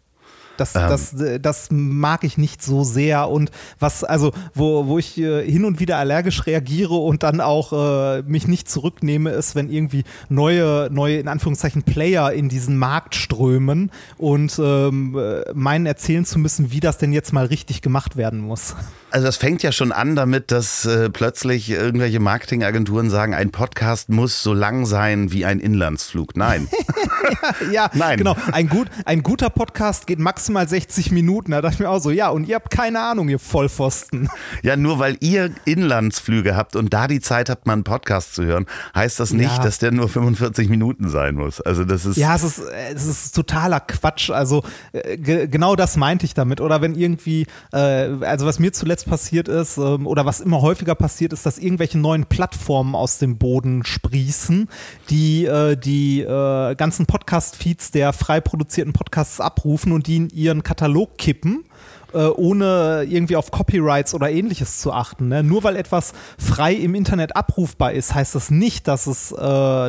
Das, Ähm. das, das mag ich nicht so sehr und was, also, wo, wo ich äh, hin und wieder allergisch reagiere und dann auch äh, mich nicht zurücknehme, ist, wenn irgendwie neue, neue, in Anführungszeichen, Player in diesen Markt strömen und ähm, äh, meinen erzählen zu müssen, wie das denn jetzt mal richtig gemacht werden muss. Also das fängt ja schon an damit, dass äh, plötzlich irgendwelche Marketingagenturen sagen, ein Podcast muss so lang sein wie ein Inlandsflug. Nein. (laughs) ja, Nein. genau. Ein, gut, ein guter Podcast geht maximal 60 Minuten. Da dachte ich mir auch so, ja, und ihr habt keine Ahnung, ihr Vollpfosten. ja, nur weil ihr Inlandsflüge habt und da die Zeit habt, mal einen Podcast zu hören, heißt das nicht, Ja. dass der nur 45 Minuten sein muss. Also das ist Ja, es ist, es ist totaler Quatsch. Also äh, ge genau das meinte ich damit. Oder wenn irgendwie, äh, also was mir zuletzt passiert ist, ähm, oder was immer häufiger passiert ist, dass irgendwelche neuen Plattformen aus dem Boden sprießen, die äh, die äh, ganzen Podcast-Feeds der frei produzierten Podcasts abrufen und die in ihren Katalog kippen äh, ohne irgendwie auf Copyrights oder ähnliches zu achten. Ne? Nur weil etwas frei im Internet abrufbar ist, heißt das nicht, dass es, äh,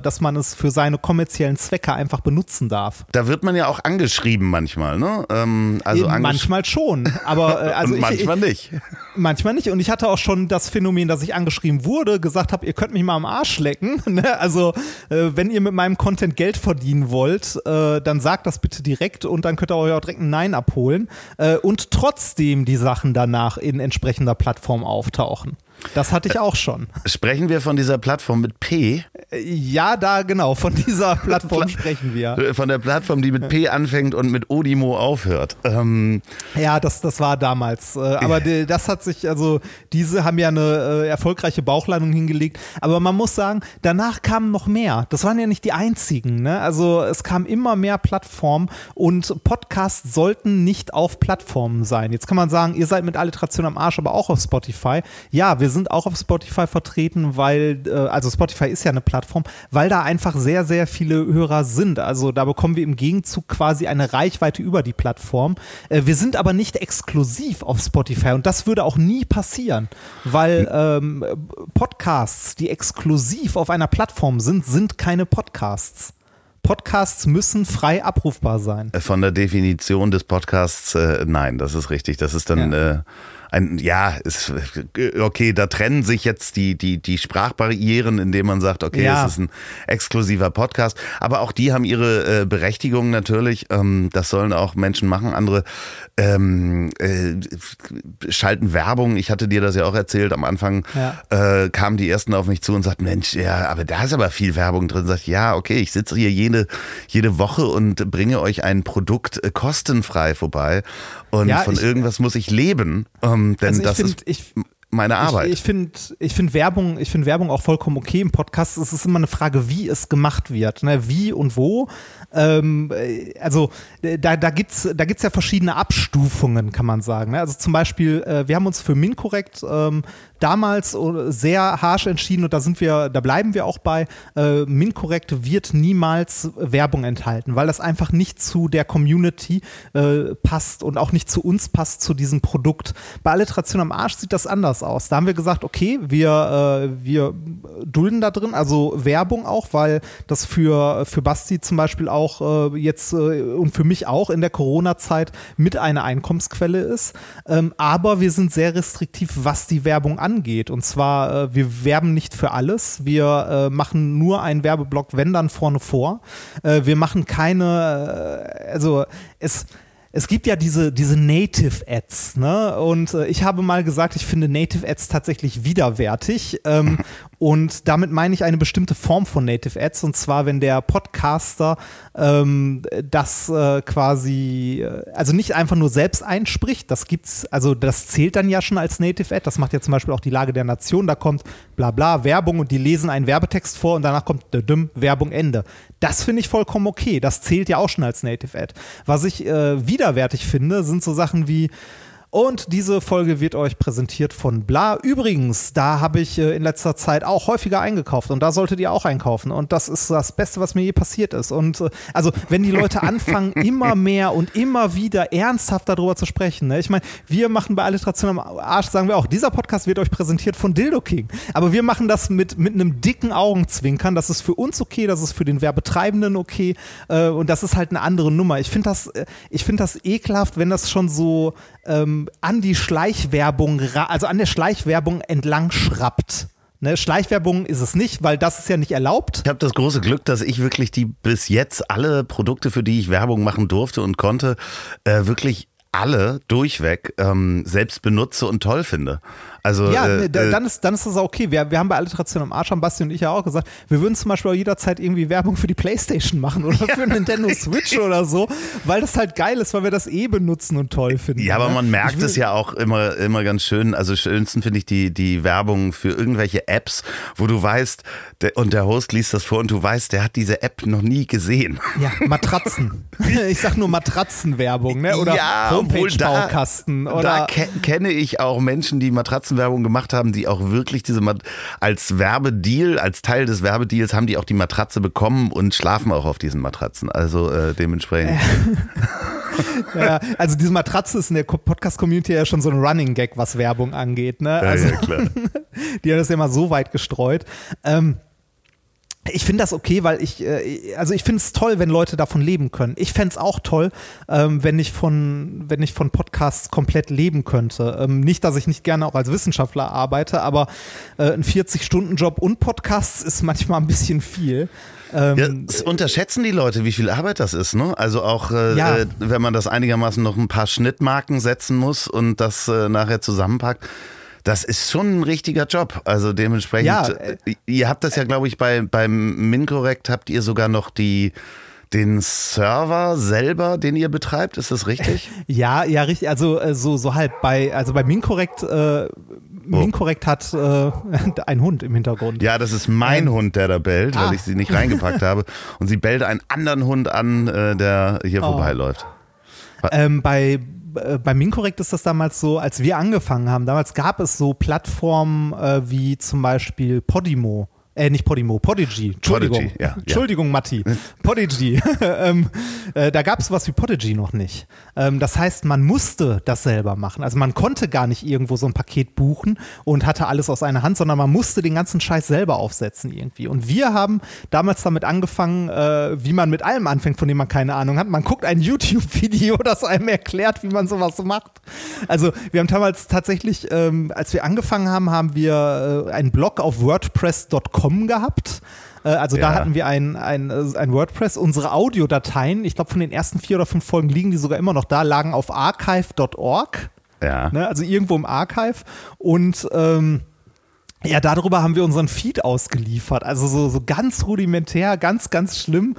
dass man es für seine kommerziellen Zwecke einfach benutzen darf. Da wird man ja auch angeschrieben manchmal, ne? Ähm, also Äh, angesch- manchmal schon, aber äh, (laughs) also und ich, manchmal ich, nicht. manchmal nicht. Und ich hatte auch schon das Phänomen, dass ich angeschrieben wurde, gesagt habe, ihr könnt mich mal am Arsch lecken. (laughs) ne? Also äh, wenn ihr mit meinem Content Geld verdienen wollt, äh, dann sagt das bitte direkt und dann könnt ihr euch auch direkt ein Nein abholen. Und trotzdem die Sachen danach in entsprechender Plattform auftauchen. Das hatte ich auch schon. Sprechen wir von dieser Plattform mit P, Äh, Ja, da genau, von dieser (laughs) Plattform sprechen wir. äh, von der Plattform, die mit P anfängt und mit Odimo aufhört. Ähm, Ja, das, das war damals. Äh, aber das hat sich, also diese haben ja eine äh, erfolgreiche Bauchlandung hingelegt. Aber man muss sagen, danach kamen noch mehr. Das waren ja nicht die einzigen. Ne? Also es kamen immer mehr Plattformen und Podcasts sollten nicht auf Plattformen sein. Jetzt kann man sagen, ihr seid mit Alliteration am Arsch, aber auch auf Spotify. Ja, wir sind auch auf Spotify vertreten, weil, äh, also Spotify ist ja eine Plattform, weil da einfach sehr, sehr viele Hörer sind. Also da bekommen wir im Gegenzug quasi eine Reichweite über die Plattform. Äh, wir sind aber nicht exklusiv auf Spotify und das würde auch nie passieren, weil ähm, Podcasts, die exklusiv auf einer Plattform sind, sind keine Podcasts. Podcasts müssen frei abrufbar sein. Von der Definition des Podcasts, äh, nein, das ist richtig. Das ist dann Ja. äh, ein, ja, ist, okay, da trennen sich jetzt die, die, die Sprachbarrieren, indem man sagt, okay, Ja. es ist ein exklusiver Podcast. Aber auch die haben ihre äh, Berechtigung natürlich. Ähm, das sollen auch Menschen machen. Andere ähm, äh, schalten Werbung. Ich hatte dir das ja auch erzählt. Am Anfang Ja. äh, kamen die ersten auf mich zu und sagten, Mensch, ja, aber da ist aber viel Werbung drin. Sag ich, ja, okay, ich sitze hier jede, jede Woche und bringe euch ein Produkt äh, kostenfrei vorbei. Und Ja, von ich- irgendwas muss ich leben. Ähm, denn Also das find- ist ich- meine Arbeit. Ich, ich finde ich find Werbung, ich find Werbung auch vollkommen okay im Podcast. Es ist immer eine Frage, wie es gemacht wird. Ne? Wie und wo. Ähm, äh, also äh, da, da gibt es da gibt's ja verschiedene Abstufungen, kann man sagen. Ne? Also zum Beispiel, äh, wir haben uns für Minkorrekt ähm, damals äh, sehr harsch entschieden und da sind wir, da bleiben wir auch bei. Äh, Minkorrekt wird niemals Werbung enthalten, weil das einfach nicht zu der Community äh, passt und auch nicht zu uns passt, zu diesem Produkt. Bei Alliteration am Arsch sieht das anders aus. Da haben wir gesagt, okay, wir, äh, wir dulden da drin, also Werbung auch, weil das für, für Basti zum Beispiel auch äh, jetzt äh, und für mich auch in der Corona-Zeit mit einer Einkommensquelle ist. Ähm, aber wir sind sehr restriktiv, was die Werbung angeht. Und zwar, äh, wir werben nicht für alles. Wir äh, machen nur einen Werbeblock, wenn dann vorne vor. Äh, wir machen keine, äh, also es es gibt ja diese, diese Native Ads, ne? Und äh, ich habe mal gesagt, ich finde Native Ads tatsächlich widerwärtig. Ähm, (laughs) und damit meine ich eine bestimmte Form von Native Ads. Und zwar, wenn der Podcaster ähm, das äh, quasi, äh, also nicht einfach nur selbst einspricht, das gibt's, also das zählt dann ja schon als Native Ad. Das macht ja zum Beispiel auch die Lage der Nation. Da kommt bla bla Werbung und die lesen einen Werbetext vor und danach kommt düm, Werbung Ende. Das finde ich vollkommen okay. Das zählt ja auch schon als Native Ad. Was ich äh, widerwärtig finde, sind so Sachen wie und diese Folge wird euch präsentiert von Bla. Übrigens, da habe ich äh, in letzter Zeit auch häufiger eingekauft und da solltet ihr auch einkaufen. Und das ist das Beste, was mir je passiert ist. Und äh, also, wenn die Leute anfangen, (laughs) immer mehr und immer wieder ernsthaft darüber zu sprechen. Ne? Ich meine, wir machen bei Alliteration am Arsch, sagen wir auch, dieser Podcast wird euch präsentiert von Dildo King. Aber wir machen das mit, mit einem dicken Augenzwinkern. Das ist für uns okay, das ist für den Werbetreibenden okay. Äh, und das ist halt eine andere Nummer. Ich finde das, ich finde das ekelhaft, wenn das schon so ähm, an die Schleichwerbung, also an der Schleichwerbung entlang schrappt. Ne, Schleichwerbung ist es nicht, weil das ist ja nicht erlaubt. Ich habe das große Glück, dass ich wirklich die bis jetzt alle Produkte, für die ich Werbung machen durfte und konnte, äh, wirklich alle durchweg ähm, selbst benutze und toll finde. Also Ja, äh, da, äh, dann, ist, dann ist das auch okay. Wir, wir haben bei Alliteration am Arsch, haben Basti und ich ja auch gesagt, wir würden zum Beispiel auch jederzeit irgendwie Werbung für die Playstation machen oder (laughs) für Nintendo Switch oder so, weil das halt geil ist, weil wir das eh benutzen und toll finden. Ja, aber ne? man merkt es ja auch immer, immer ganz schön. Also schönsten finde ich die, die Werbung für irgendwelche Apps, wo du weißt, der, und der Host liest das vor und du weißt, der hat diese App noch nie gesehen. Ja, Matratzen. (laughs) ich sag nur Matratzenwerbung, ne? Oder Ja, da- Homepage-Baukasten. Da Oder ke kenne ich auch Menschen, die Matratzenwerbung gemacht haben, die auch wirklich diese Mat als Werbedeal, als Teil des Werbedeals haben die auch die Matratze bekommen und schlafen auch auf diesen Matratzen. Also äh, dementsprechend. ja, also diese Matratze ist in der Co- Podcast-Community ja schon so ein Running Gag, was Werbung angeht. Ne? Also, klar. (laughs) die haben das ja mal so weit gestreut. Ähm, ich finde das okay, weil ich, äh, also ich finde es toll, wenn Leute davon leben können. Ich fände es auch toll, ähm, wenn ich von, wenn ich von Podcasts komplett leben könnte. Ähm, nicht, dass ich nicht gerne auch als Wissenschaftler arbeite, aber äh, ein 40-Stunden-Job und Podcasts ist manchmal ein bisschen viel. Ähm, Ja, es unterschätzen die Leute, wie viel Arbeit das ist, ne? Also auch, äh, Ja. äh, wenn man das einigermaßen noch ein paar Schnittmarken setzen muss und das äh, nachher zusammenpackt. Das ist schon ein richtiger Job. Also dementsprechend, Ja, äh, ihr habt das ja, glaube ich, bei, beim MinCorrect habt ihr sogar noch die, den Server selber, den ihr betreibt. Ist das richtig? (laughs) Ja, ja, richtig. Also äh, so, so halb. Bei, also bei Minkorrekt, äh, Minkorrekt hat äh, (laughs) einen Hund im Hintergrund. Ja, das ist mein Hund, der da bellt, weil Ähm. Ah. ich sie nicht reingepackt habe. Und sie bellt einen anderen Hund an, äh, der hier Oh. vorbeiläuft. Ähm, bei bei Minkorrekt ist das damals so, als wir angefangen haben, damals gab es so Plattformen äh, wie zum Beispiel Podimo. Äh, nicht Podimo, Podigy. Entschuldigung. Podigy, ja, ja. Entschuldigung, Matti. (laughs) Podigy. (laughs) ähm, äh, da gab es was wie Podigy noch nicht. Ähm, das heißt, man musste das selber machen. Also man konnte gar nicht irgendwo so ein Paket buchen und hatte alles aus einer Hand, sondern man musste den ganzen Scheiß selber aufsetzen irgendwie. Und wir haben damals damit angefangen, äh, wie man mit allem anfängt, von dem man keine Ahnung hat. Man guckt ein (laughs) YouTube-Video, das einem erklärt, wie man sowas macht. Also wir haben damals tatsächlich, ähm, als wir angefangen haben, haben wir äh, einen Blog auf WordPress.com gehabt. Äh, Also da Ja. hatten wir ein, ein, äh, ein WordPress. Unsere Audiodateien, ich glaube von den ersten vier oder fünf Folgen liegen die sogar immer noch da, lagen auf archive.org. Ja. Ne? Also irgendwo im Archive. Und ähm, ja, darüber haben wir unseren Feed ausgeliefert. Also so, so ganz rudimentär, ganz, ganz schlimm.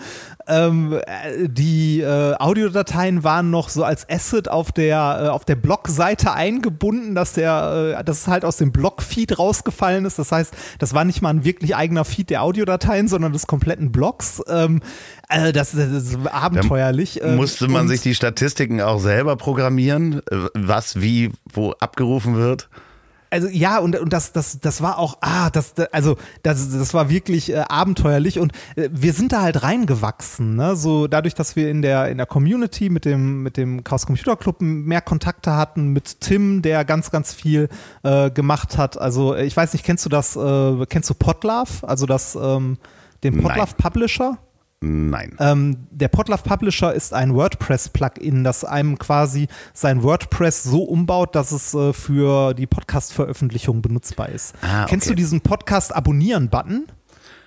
Ähm, äh, die äh, Audiodateien waren noch so als Asset auf der, äh, auf der Blog-Seite eingebunden, dass der, äh, dass es halt aus dem Blog-Feed rausgefallen ist. Das heißt, das war nicht mal ein wirklich eigener Feed der Audiodateien, sondern des kompletten Blogs. Ähm, äh, das, das ist abenteuerlich. Ähm, Musste man und- sich die Statistiken auch selber programmieren, äh, was wie wo abgerufen wird? Also ja, und, und das, das, das war auch, ah, das, also das, das war wirklich äh, abenteuerlich und äh, wir sind da halt reingewachsen, ne? So dadurch, dass wir in der, in der Community mit dem, mit dem Chaos Computer Club mehr Kontakte hatten, mit Tim, der ganz, ganz viel äh, gemacht hat. Also äh, ich weiß nicht, kennst du das, äh, kennst du Podlove? Also das, ähm, den Nein. Podlove Publisher? Nein. Ähm, der Podlove Publisher ist ein WordPress-Plugin, das einem quasi sein WordPress so umbaut, dass es äh, für die Podcast-Veröffentlichung benutzbar ist. Ah, Kennst okay. du diesen Podcast-Abonnieren-Button?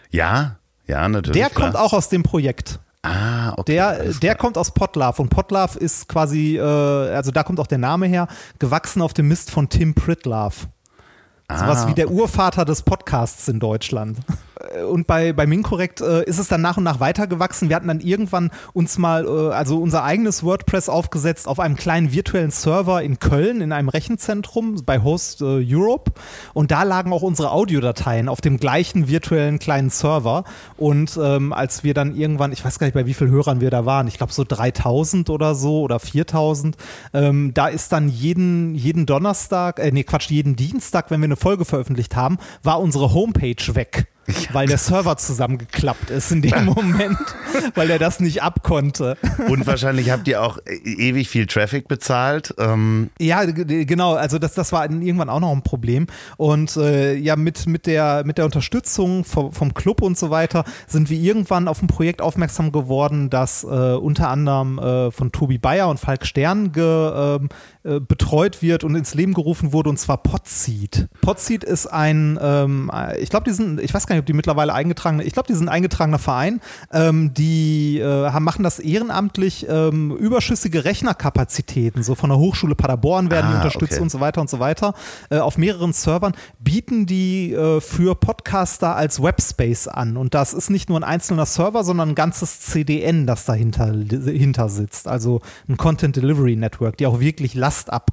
Ja, ja, natürlich. Der klar. kommt auch aus dem Projekt. Ah, okay. Der, der kommt aus Podlove und Podlove ist quasi, äh, also da kommt auch der Name her, gewachsen auf dem Mist von Tim Pritlove. Sowas Ah, wie der Urvater des Podcasts in Deutschland. (laughs) Äh, Und bei, bei Minkorrekt äh, ist es dann nach und nach weitergewachsen. Wir hatten dann irgendwann uns mal, äh, also unser eigenes WordPress aufgesetzt auf einem kleinen virtuellen Server in Köln in einem Rechenzentrum bei Host äh, Europe. Und da lagen auch unsere Audiodateien auf dem gleichen virtuellen kleinen Server. Und ähm, als wir dann irgendwann, ich weiß gar nicht, bei wie vielen Hörern wir da waren, ich glaube so 3000 oder so oder 4000, ähm, da ist dann jeden, jeden Donnerstag, äh, nee, Quatsch, jeden Dienstag, wenn wir eine Folge veröffentlicht haben, war unsere Homepage weg. (laughs) Weil der Server zusammengeklappt ist in dem (laughs) Moment, weil er das nicht abkonnte. Und wahrscheinlich habt ihr auch äh, ewig viel Traffic bezahlt. Ähm, Ja, genau. Also das, das war irgendwann auch noch ein Problem. Und äh, ja, mit, mit, der, mit der Unterstützung vom, vom Club und so weiter sind wir irgendwann auf ein Projekt aufmerksam geworden, das äh, unter anderem äh, von Tobi Bayer und Falk Stern ge, ähm, äh, betreut wird und ins Leben gerufen wurde, und zwar Podseed. Podseed ist ein, ähm, äh, ich glaube, die sind, ich weiß gar nicht, ob die mittlerweile eingetragene, ich glaube, die sind ein eingetragener Verein, ähm, die äh, haben, machen das ehrenamtlich, ähm, überschüssige Rechnerkapazitäten, so von der Hochschule Paderborn werden die Ah, unterstützt okay. und so weiter und so weiter, äh, auf mehreren Servern, bieten die äh, für Podcaster als Webspace an. Und das ist nicht nur ein einzelner Server, sondern ein ganzes CDN, das dahinter hinter sitzt. Also ein Content Delivery Network, die auch wirklich Last ab.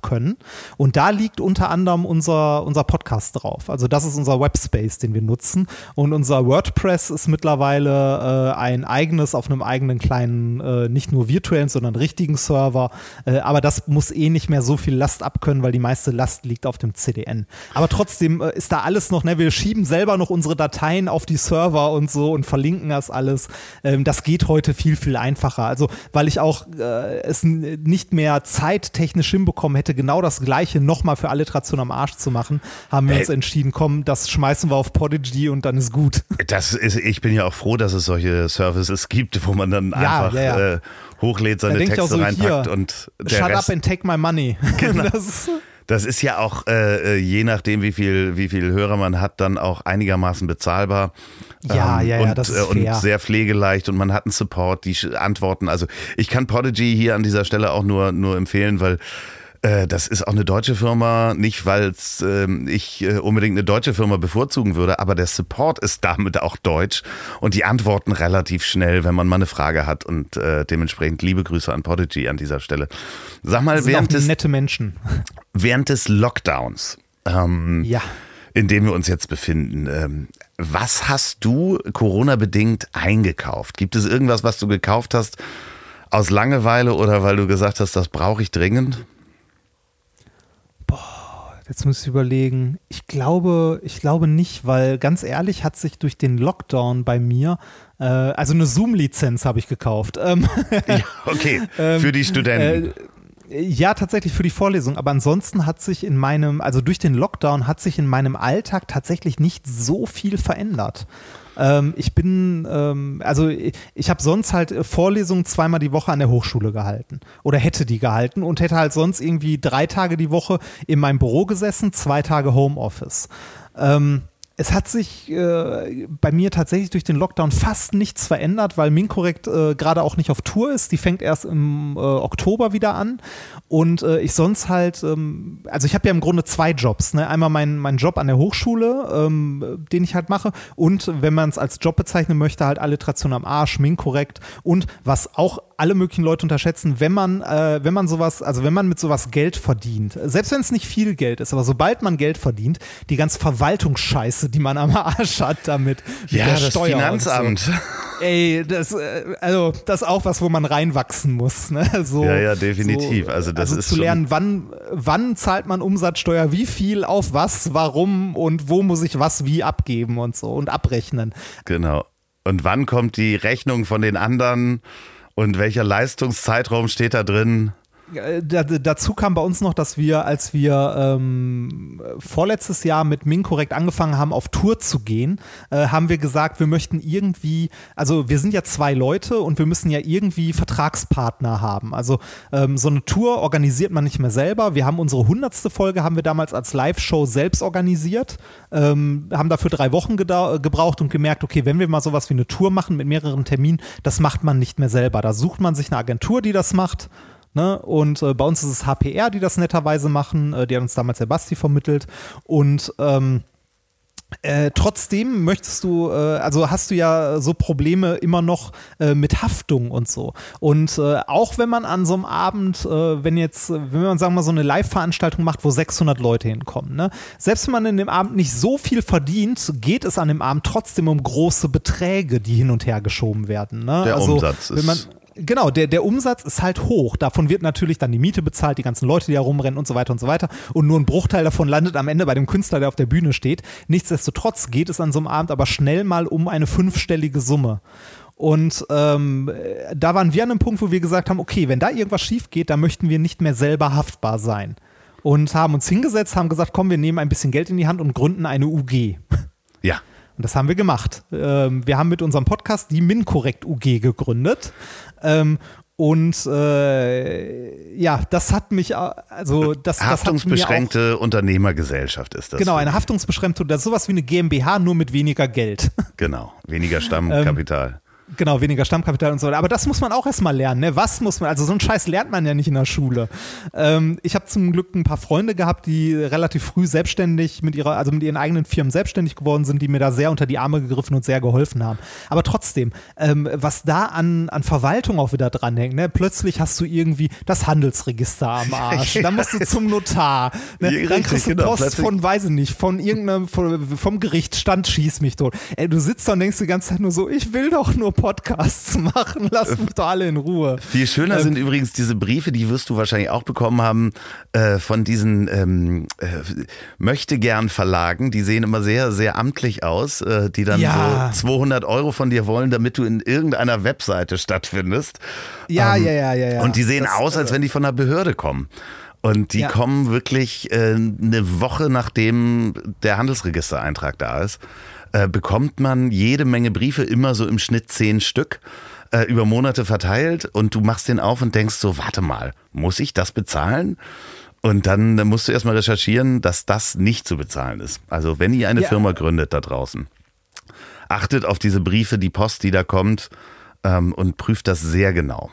Und da liegt unter anderem unser, unser Podcast drauf. Also das ist unser Webspace, den wir nutzen. Und unser WordPress ist mittlerweile äh, ein eigenes, auf einem eigenen kleinen, äh, nicht nur virtuellen, sondern richtigen Server. Äh, aber das muss eh nicht mehr so viel Last abkönnen, weil die meiste Last liegt auf dem CDN. Aber trotzdem äh, ist da alles noch, ne, wir schieben selber noch unsere Dateien auf die Server und so und verlinken das alles. Ähm, das geht heute viel, viel einfacher. Also, weil ich auch äh, es nicht mehr zeittechnisch hinbekommen hätte, genau das Gleiche nochmal für Alliteration am Arsch zu machen, haben wir Ey. uns entschieden, komm, das schmeißen wir auf Podigy und dann ist gut. das ist, ich bin ja auch froh, dass es solche Services gibt, wo man dann Ja, einfach ja, ja. Äh, hochlädt, seine Texte so, reinpackt hier, und der Shut Rest, up and take my money. (laughs) Genau. das, Das ist ja auch, äh, äh, je nachdem, wie viel, wie viel Hörer man hat, dann auch einigermaßen bezahlbar. Ja, ja, ja, und, das ist äh, und fair. sehr pflegeleicht und man hat einen Support, die antworten. Also ich kann Podigy hier an dieser Stelle auch nur, nur empfehlen, weil äh, das ist auch eine deutsche Firma, nicht weil ähm, ich äh, unbedingt eine deutsche Firma bevorzugen würde, aber der Support ist damit auch deutsch und die antworten relativ schnell, wenn man mal eine Frage hat und äh, dementsprechend liebe Grüße an Podigy an dieser Stelle. Sag mal, sind während auch des, nette Menschen. während des Lockdowns, ähm, Ja. in dem wir uns jetzt befinden, ähm, was hast du Corona-bedingt eingekauft? Gibt es irgendwas, was du gekauft hast Aus Langeweile oder weil du gesagt hast, das brauche ich dringend? Jetzt muss ich überlegen. Ich glaube, ich glaube nicht, weil ganz ehrlich hat sich durch den Lockdown bei mir, äh, also eine Zoom-Lizenz habe ich gekauft. Ähm, (laughs) ja, okay, (laughs) für die Studenten. Äh, ja, tatsächlich für die Vorlesung. Aber ansonsten hat sich in meinem, also durch den Lockdown hat sich in meinem Alltag tatsächlich nicht so viel verändert. Ähm, ich bin, ähm, also ich, ich habe sonst halt Vorlesungen zweimal die Woche an der Hochschule gehalten oder hätte die gehalten und hätte halt sonst irgendwie drei Tage die Woche in meinem Büro gesessen, zwei Tage Homeoffice. Ähm, es hat sich äh, bei mir tatsächlich durch den Lockdown fast nichts verändert, weil Minkorrekt äh, gerade auch nicht auf Tour ist. Die fängt erst im äh, Oktober wieder an. Und äh, ich sonst halt, ähm, also ich habe ja im Grunde zwei Jobs. Ne? Einmal meinen mein Job an der Hochschule, ähm, den ich halt mache. Und wenn man es als Job bezeichnen möchte, halt Alliteration am Arsch, Minkorrekt. Und was auch alle möglichen Leute unterschätzen, wenn man, äh, wenn man sowas, also wenn man mit sowas Geld verdient, selbst wenn es nicht viel Geld ist, aber sobald man Geld verdient, die ganze Verwaltungsscheiße, die man am Arsch hat damit. Ja, das Steuer Finanzamt. So. Ey, das, äh, also, das ist auch was, wo man reinwachsen muss. Ne? So, ja, ja, definitiv. So, also, das also ist zu lernen, wann, wann zahlt man Umsatzsteuer, wie viel, auf was, warum und wo muss ich was wie abgeben und so und abrechnen. Genau. Und wann kommt die Rechnung von den anderen? Und welcher Leistungszeitraum steht da drin? Dazu kam bei uns noch, dass wir, als wir ähm, vorletztes Jahr mit Minkorrekt angefangen haben, auf Tour zu gehen, äh, haben wir gesagt, wir möchten irgendwie, also wir sind ja zwei Leute und wir müssen ja irgendwie Vertragspartner haben. Also ähm, so eine Tour organisiert man nicht mehr selber. Wir haben unsere hundertste Folge haben wir damals als Live-Show selbst organisiert, ähm, haben dafür drei Wochen gebraucht und gemerkt, okay, wenn wir mal sowas wie eine Tour machen mit mehreren Terminen, das macht man nicht mehr selber. Da sucht man sich eine Agentur, die das macht Ne? Und äh, bei uns ist es HPR, die das netterweise machen. Äh, die hat uns damals der Basti vermittelt. Und ähm, äh, trotzdem möchtest du, äh, also hast du ja so Probleme immer noch äh, mit Haftung und so. Und äh, auch wenn man an so einem Abend, äh, wenn jetzt, wenn man sagen wir mal so eine Live-Veranstaltung macht, wo 600 Leute hinkommen, ne? selbst wenn man in dem Abend nicht so viel verdient, geht es an dem Abend trotzdem um große Beträge, die hin und her geschoben werden. Ne? Der also, Umsatz ist Genau, der, der Umsatz ist halt hoch. Davon wird natürlich dann die Miete bezahlt, die ganzen Leute, die da rumrennen und so weiter und so weiter. Und nur ein Bruchteil davon landet am Ende bei dem Künstler, der auf der Bühne steht. Nichtsdestotrotz geht es an so einem Abend aber schnell mal um eine fünfstellige Summe. Und ähm, da waren wir an einem Punkt, wo wir gesagt haben, okay, wenn da irgendwas schief geht, dann möchten wir nicht mehr selber haftbar sein. Und haben uns hingesetzt, haben gesagt, komm, wir nehmen ein bisschen Geld in die Hand und gründen eine UG. Ja. Und das haben wir gemacht. Ähm, wir haben mit unserem Podcast die MinCorrect UG gegründet. Ähm, und äh, ja, das hat mich, also das, Haftungsbeschränkte das auch, Unternehmergesellschaft ist das. Genau, eine Haftungsbeschränkte, das ist sowas wie eine GmbH, nur mit weniger Geld. Genau, weniger (laughs) Stammkapital. Ähm, Genau, weniger Stammkapital und so. Aber das muss man auch erstmal lernen. Ne? Was muss man, also so einen Scheiß lernt man ja nicht in der Schule. Ähm, ich habe zum Glück ein paar Freunde gehabt, die relativ früh selbstständig mit ihrer, also mit ihren eigenen Firmen selbstständig geworden sind, die mir da sehr unter die Arme gegriffen und sehr geholfen haben. Aber trotzdem, ähm, was da an, an Verwaltung auch wieder dranhängt, ne? plötzlich hast du irgendwie das Handelsregister am Arsch. Dann musst du zum Notar. Ne? Richtig, dann kriegst du genau, Post von, weiß ich nicht, von irgendeinem, vom, vom Gerichtsstand schieß mich tot. Ey, du sitzt da und denkst die ganze Zeit nur so, ich will doch nur Podcasts (laughs) machen. Lass mich doch alle in Ruhe. Viel schöner ähm, sind übrigens diese Briefe, die wirst du wahrscheinlich auch bekommen haben, äh, von diesen ähm, äh, Möchtegern-Verlagen. Die sehen immer sehr, sehr amtlich aus, äh, die dann ja. so 200 Euro von dir wollen, damit du in irgendeiner Webseite stattfindest. Ja, ähm, ja, ja, ja, ja. Und die sehen das, aus, als äh, wenn die von der Behörde kommen. Und die ja. kommen wirklich äh, eine Woche nachdem der Handelsregistereintrag da ist äh, bekommt man jede Menge Briefe, immer so im Schnitt zehn Stück äh, über Monate verteilt und du machst den auf und denkst so, warte mal, muss ich das bezahlen? Und dann, dann musst du erstmal recherchieren, dass das nicht zu bezahlen ist. Also wenn ihr eine ja. Firma gründet da draußen, achtet auf diese Briefe, die Post, die da kommt ähm, und prüft das sehr genau.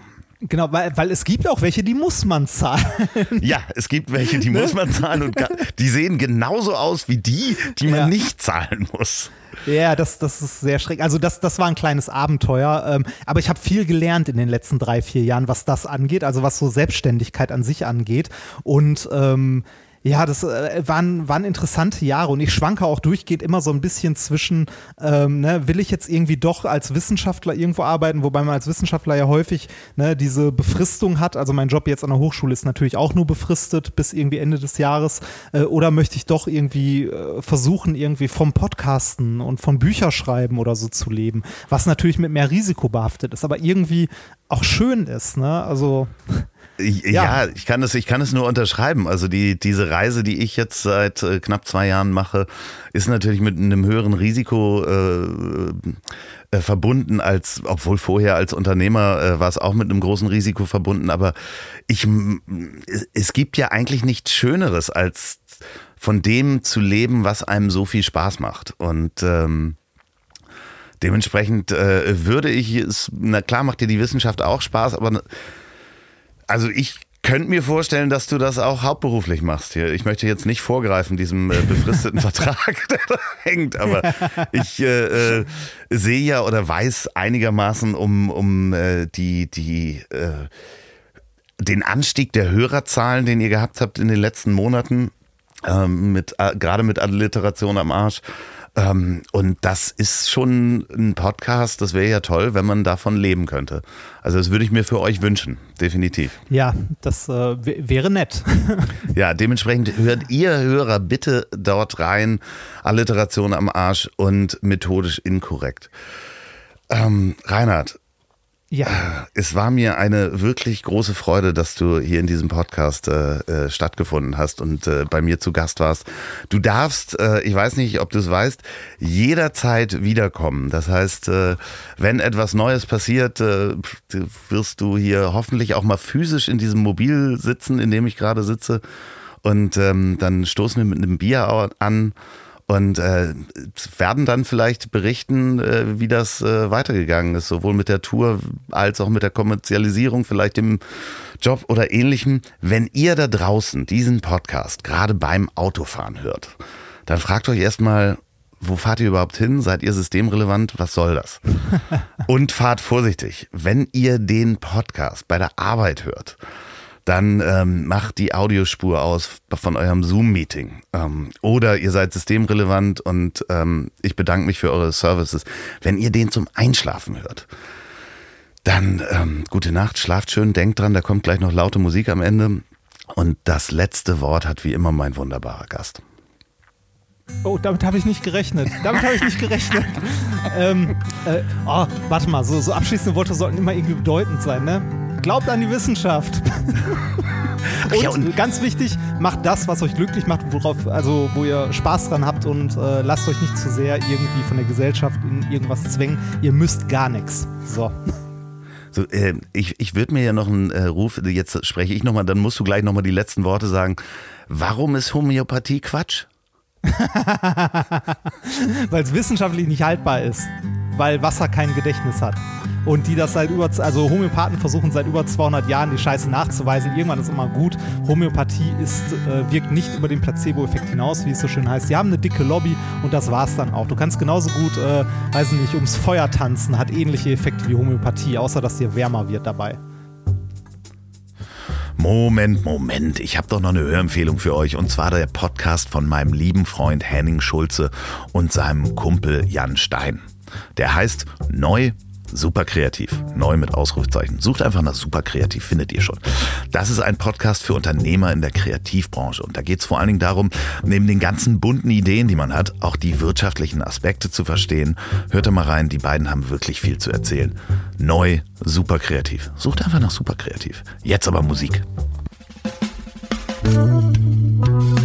Genau, weil, weil es gibt auch welche, die muss man zahlen. (laughs) Ja, es gibt welche, die ne? muss man zahlen und die sehen genauso aus wie die, die man ja. nicht zahlen muss. Ja, das, das ist sehr schräg. Also das, das war ein kleines Abenteuer. Ähm, aber ich habe viel gelernt in den letzten drei, vier Jahren, was das angeht, also was so Selbstständigkeit an sich angeht. Und ähm, Ja, das äh, waren, waren interessante Jahre und ich schwanke auch durchgehend immer so ein bisschen zwischen, ähm, ne, will ich jetzt irgendwie doch als Wissenschaftler irgendwo arbeiten, wobei man als Wissenschaftler ja häufig ne, diese Befristung hat. Also mein Job jetzt an der Hochschule ist natürlich auch nur befristet bis irgendwie Ende des Jahres. Äh, oder möchte ich doch irgendwie äh, versuchen, irgendwie vom Podcasten und von Bücherschreiben oder so zu leben, was natürlich mit mehr Risiko behaftet ist, aber irgendwie auch schön ist. Ne? Also ja. ja, ich kann es, ich kann es nur unterschreiben. Also die, diese Reise, die ich jetzt seit äh, knapp zwei Jahren mache, ist natürlich mit einem höheren Risiko äh, äh, verbunden als, obwohl vorher als Unternehmer äh, war es auch mit einem großen Risiko verbunden. Aber ich, es gibt ja eigentlich nichts Schöneres als von dem zu leben, was einem so viel Spaß macht. Und ähm, dementsprechend äh, würde ich es, na klar macht dir die Wissenschaft auch Spaß, aber also ich könnte mir vorstellen, dass du das auch hauptberuflich machst hier. Ich möchte jetzt nicht vorgreifen, diesem äh, befristeten (laughs) Vertrag, der da hängt, aber ich äh, äh, sehe ja oder weiß einigermaßen um, um äh, die, die, äh, den Anstieg der Hörerzahlen, den ihr gehabt habt in den letzten Monaten, ähm, mit, äh, gerade mit Alliteration am Arsch. Ähm, und das ist schon ein Podcast, das wäre ja toll, wenn man davon leben könnte. Also das würde ich mir für euch wünschen, definitiv. Ja, das äh, wäre nett. (laughs) ja, dementsprechend hört ihr Hörer bitte dort rein. Alliteration am Arsch und methodisch inkorrekt. Ähm, Reinhard, ja. Es war mir eine wirklich große Freude, dass du hier in diesem Podcast äh, äh, stattgefunden hast und äh, bei mir zu Gast warst. Du darfst, äh, ich weiß nicht, ob du es weißt, jederzeit wiederkommen. Das heißt, äh, wenn etwas Neues passiert, äh, wirst du hier hoffentlich auch mal physisch in diesem Mobil sitzen, in dem ich gerade sitze. Und ähm, dann stoßen wir mit einem Bier an und äh, werden dann vielleicht berichten, äh, wie das äh, weitergegangen ist, sowohl mit der Tour als auch mit der Kommerzialisierung, vielleicht im Job oder ähnlichem. Wenn ihr da draußen diesen Podcast gerade beim Autofahren hört, dann fragt euch erstmal, wo fahrt ihr überhaupt hin? Seid ihr systemrelevant? Was soll das? (laughs) Und fahrt vorsichtig. Wenn ihr den Podcast bei der Arbeit hört, dann ähm, macht die Audiospur aus von eurem Zoom-Meeting. Ähm, oder ihr seid systemrelevant und ähm, ich bedanke mich für eure Services. Wenn ihr den zum Einschlafen hört, dann ähm, gute Nacht, schlaft schön, denkt dran, da kommt gleich noch laute Musik am Ende. Und das letzte Wort hat wie immer mein wunderbarer Gast. Oh, damit habe ich nicht gerechnet. Damit habe ich nicht gerechnet. (laughs) ähm, äh, oh, warte mal, so, so abschließende Worte sollten immer irgendwie bedeutend sein, ne? Glaubt an die Wissenschaft. (laughs) und, ja, und, ganz wichtig, macht das, was euch glücklich macht, worauf, also wo ihr Spaß dran habt und äh, lasst euch nicht zu sehr irgendwie von der Gesellschaft in irgendwas zwängen. Ihr müsst gar nichts. So. (laughs) So, äh, ich ich würde mir ja noch einen äh, Ruf, jetzt spreche ich nochmal, dann musst du gleich nochmal die letzten Worte sagen. Warum ist Homöopathie Quatsch? (laughs) Weil es wissenschaftlich nicht haltbar ist. Weil Wasser kein Gedächtnis hat und die das seit über, also Homöopathen versuchen seit über 200 Jahren die Scheiße nachzuweisen. Irgendwann ist immer gut. Homöopathie ist, äh, wirkt nicht über den Placebo-Effekt hinaus, wie es so schön heißt. Die haben eine dicke Lobby und das war's dann auch. Du kannst genauso gut, äh, weiß nicht, ums Feuer tanzen, hat ähnliche Effekte wie Homöopathie, außer dass dir wärmer wird dabei. Moment, Moment, ich habe doch noch eine Hörempfehlung für euch und zwar der Podcast von meinem lieben Freund Henning Schulze und seinem Kumpel Jan Stein. Der heißt Neu Super kreativ. Neu mit Ausrufezeichen. Sucht einfach nach super kreativ, findet ihr schon. Das ist ein Podcast für Unternehmer in der Kreativbranche. Und da geht es vor allen Dingen darum, neben den ganzen bunten Ideen, die man hat, auch die wirtschaftlichen Aspekte zu verstehen. Hört da mal rein, die beiden haben wirklich viel zu erzählen. Neu, super kreativ. Sucht einfach nach super kreativ. Jetzt aber Musik. Wenn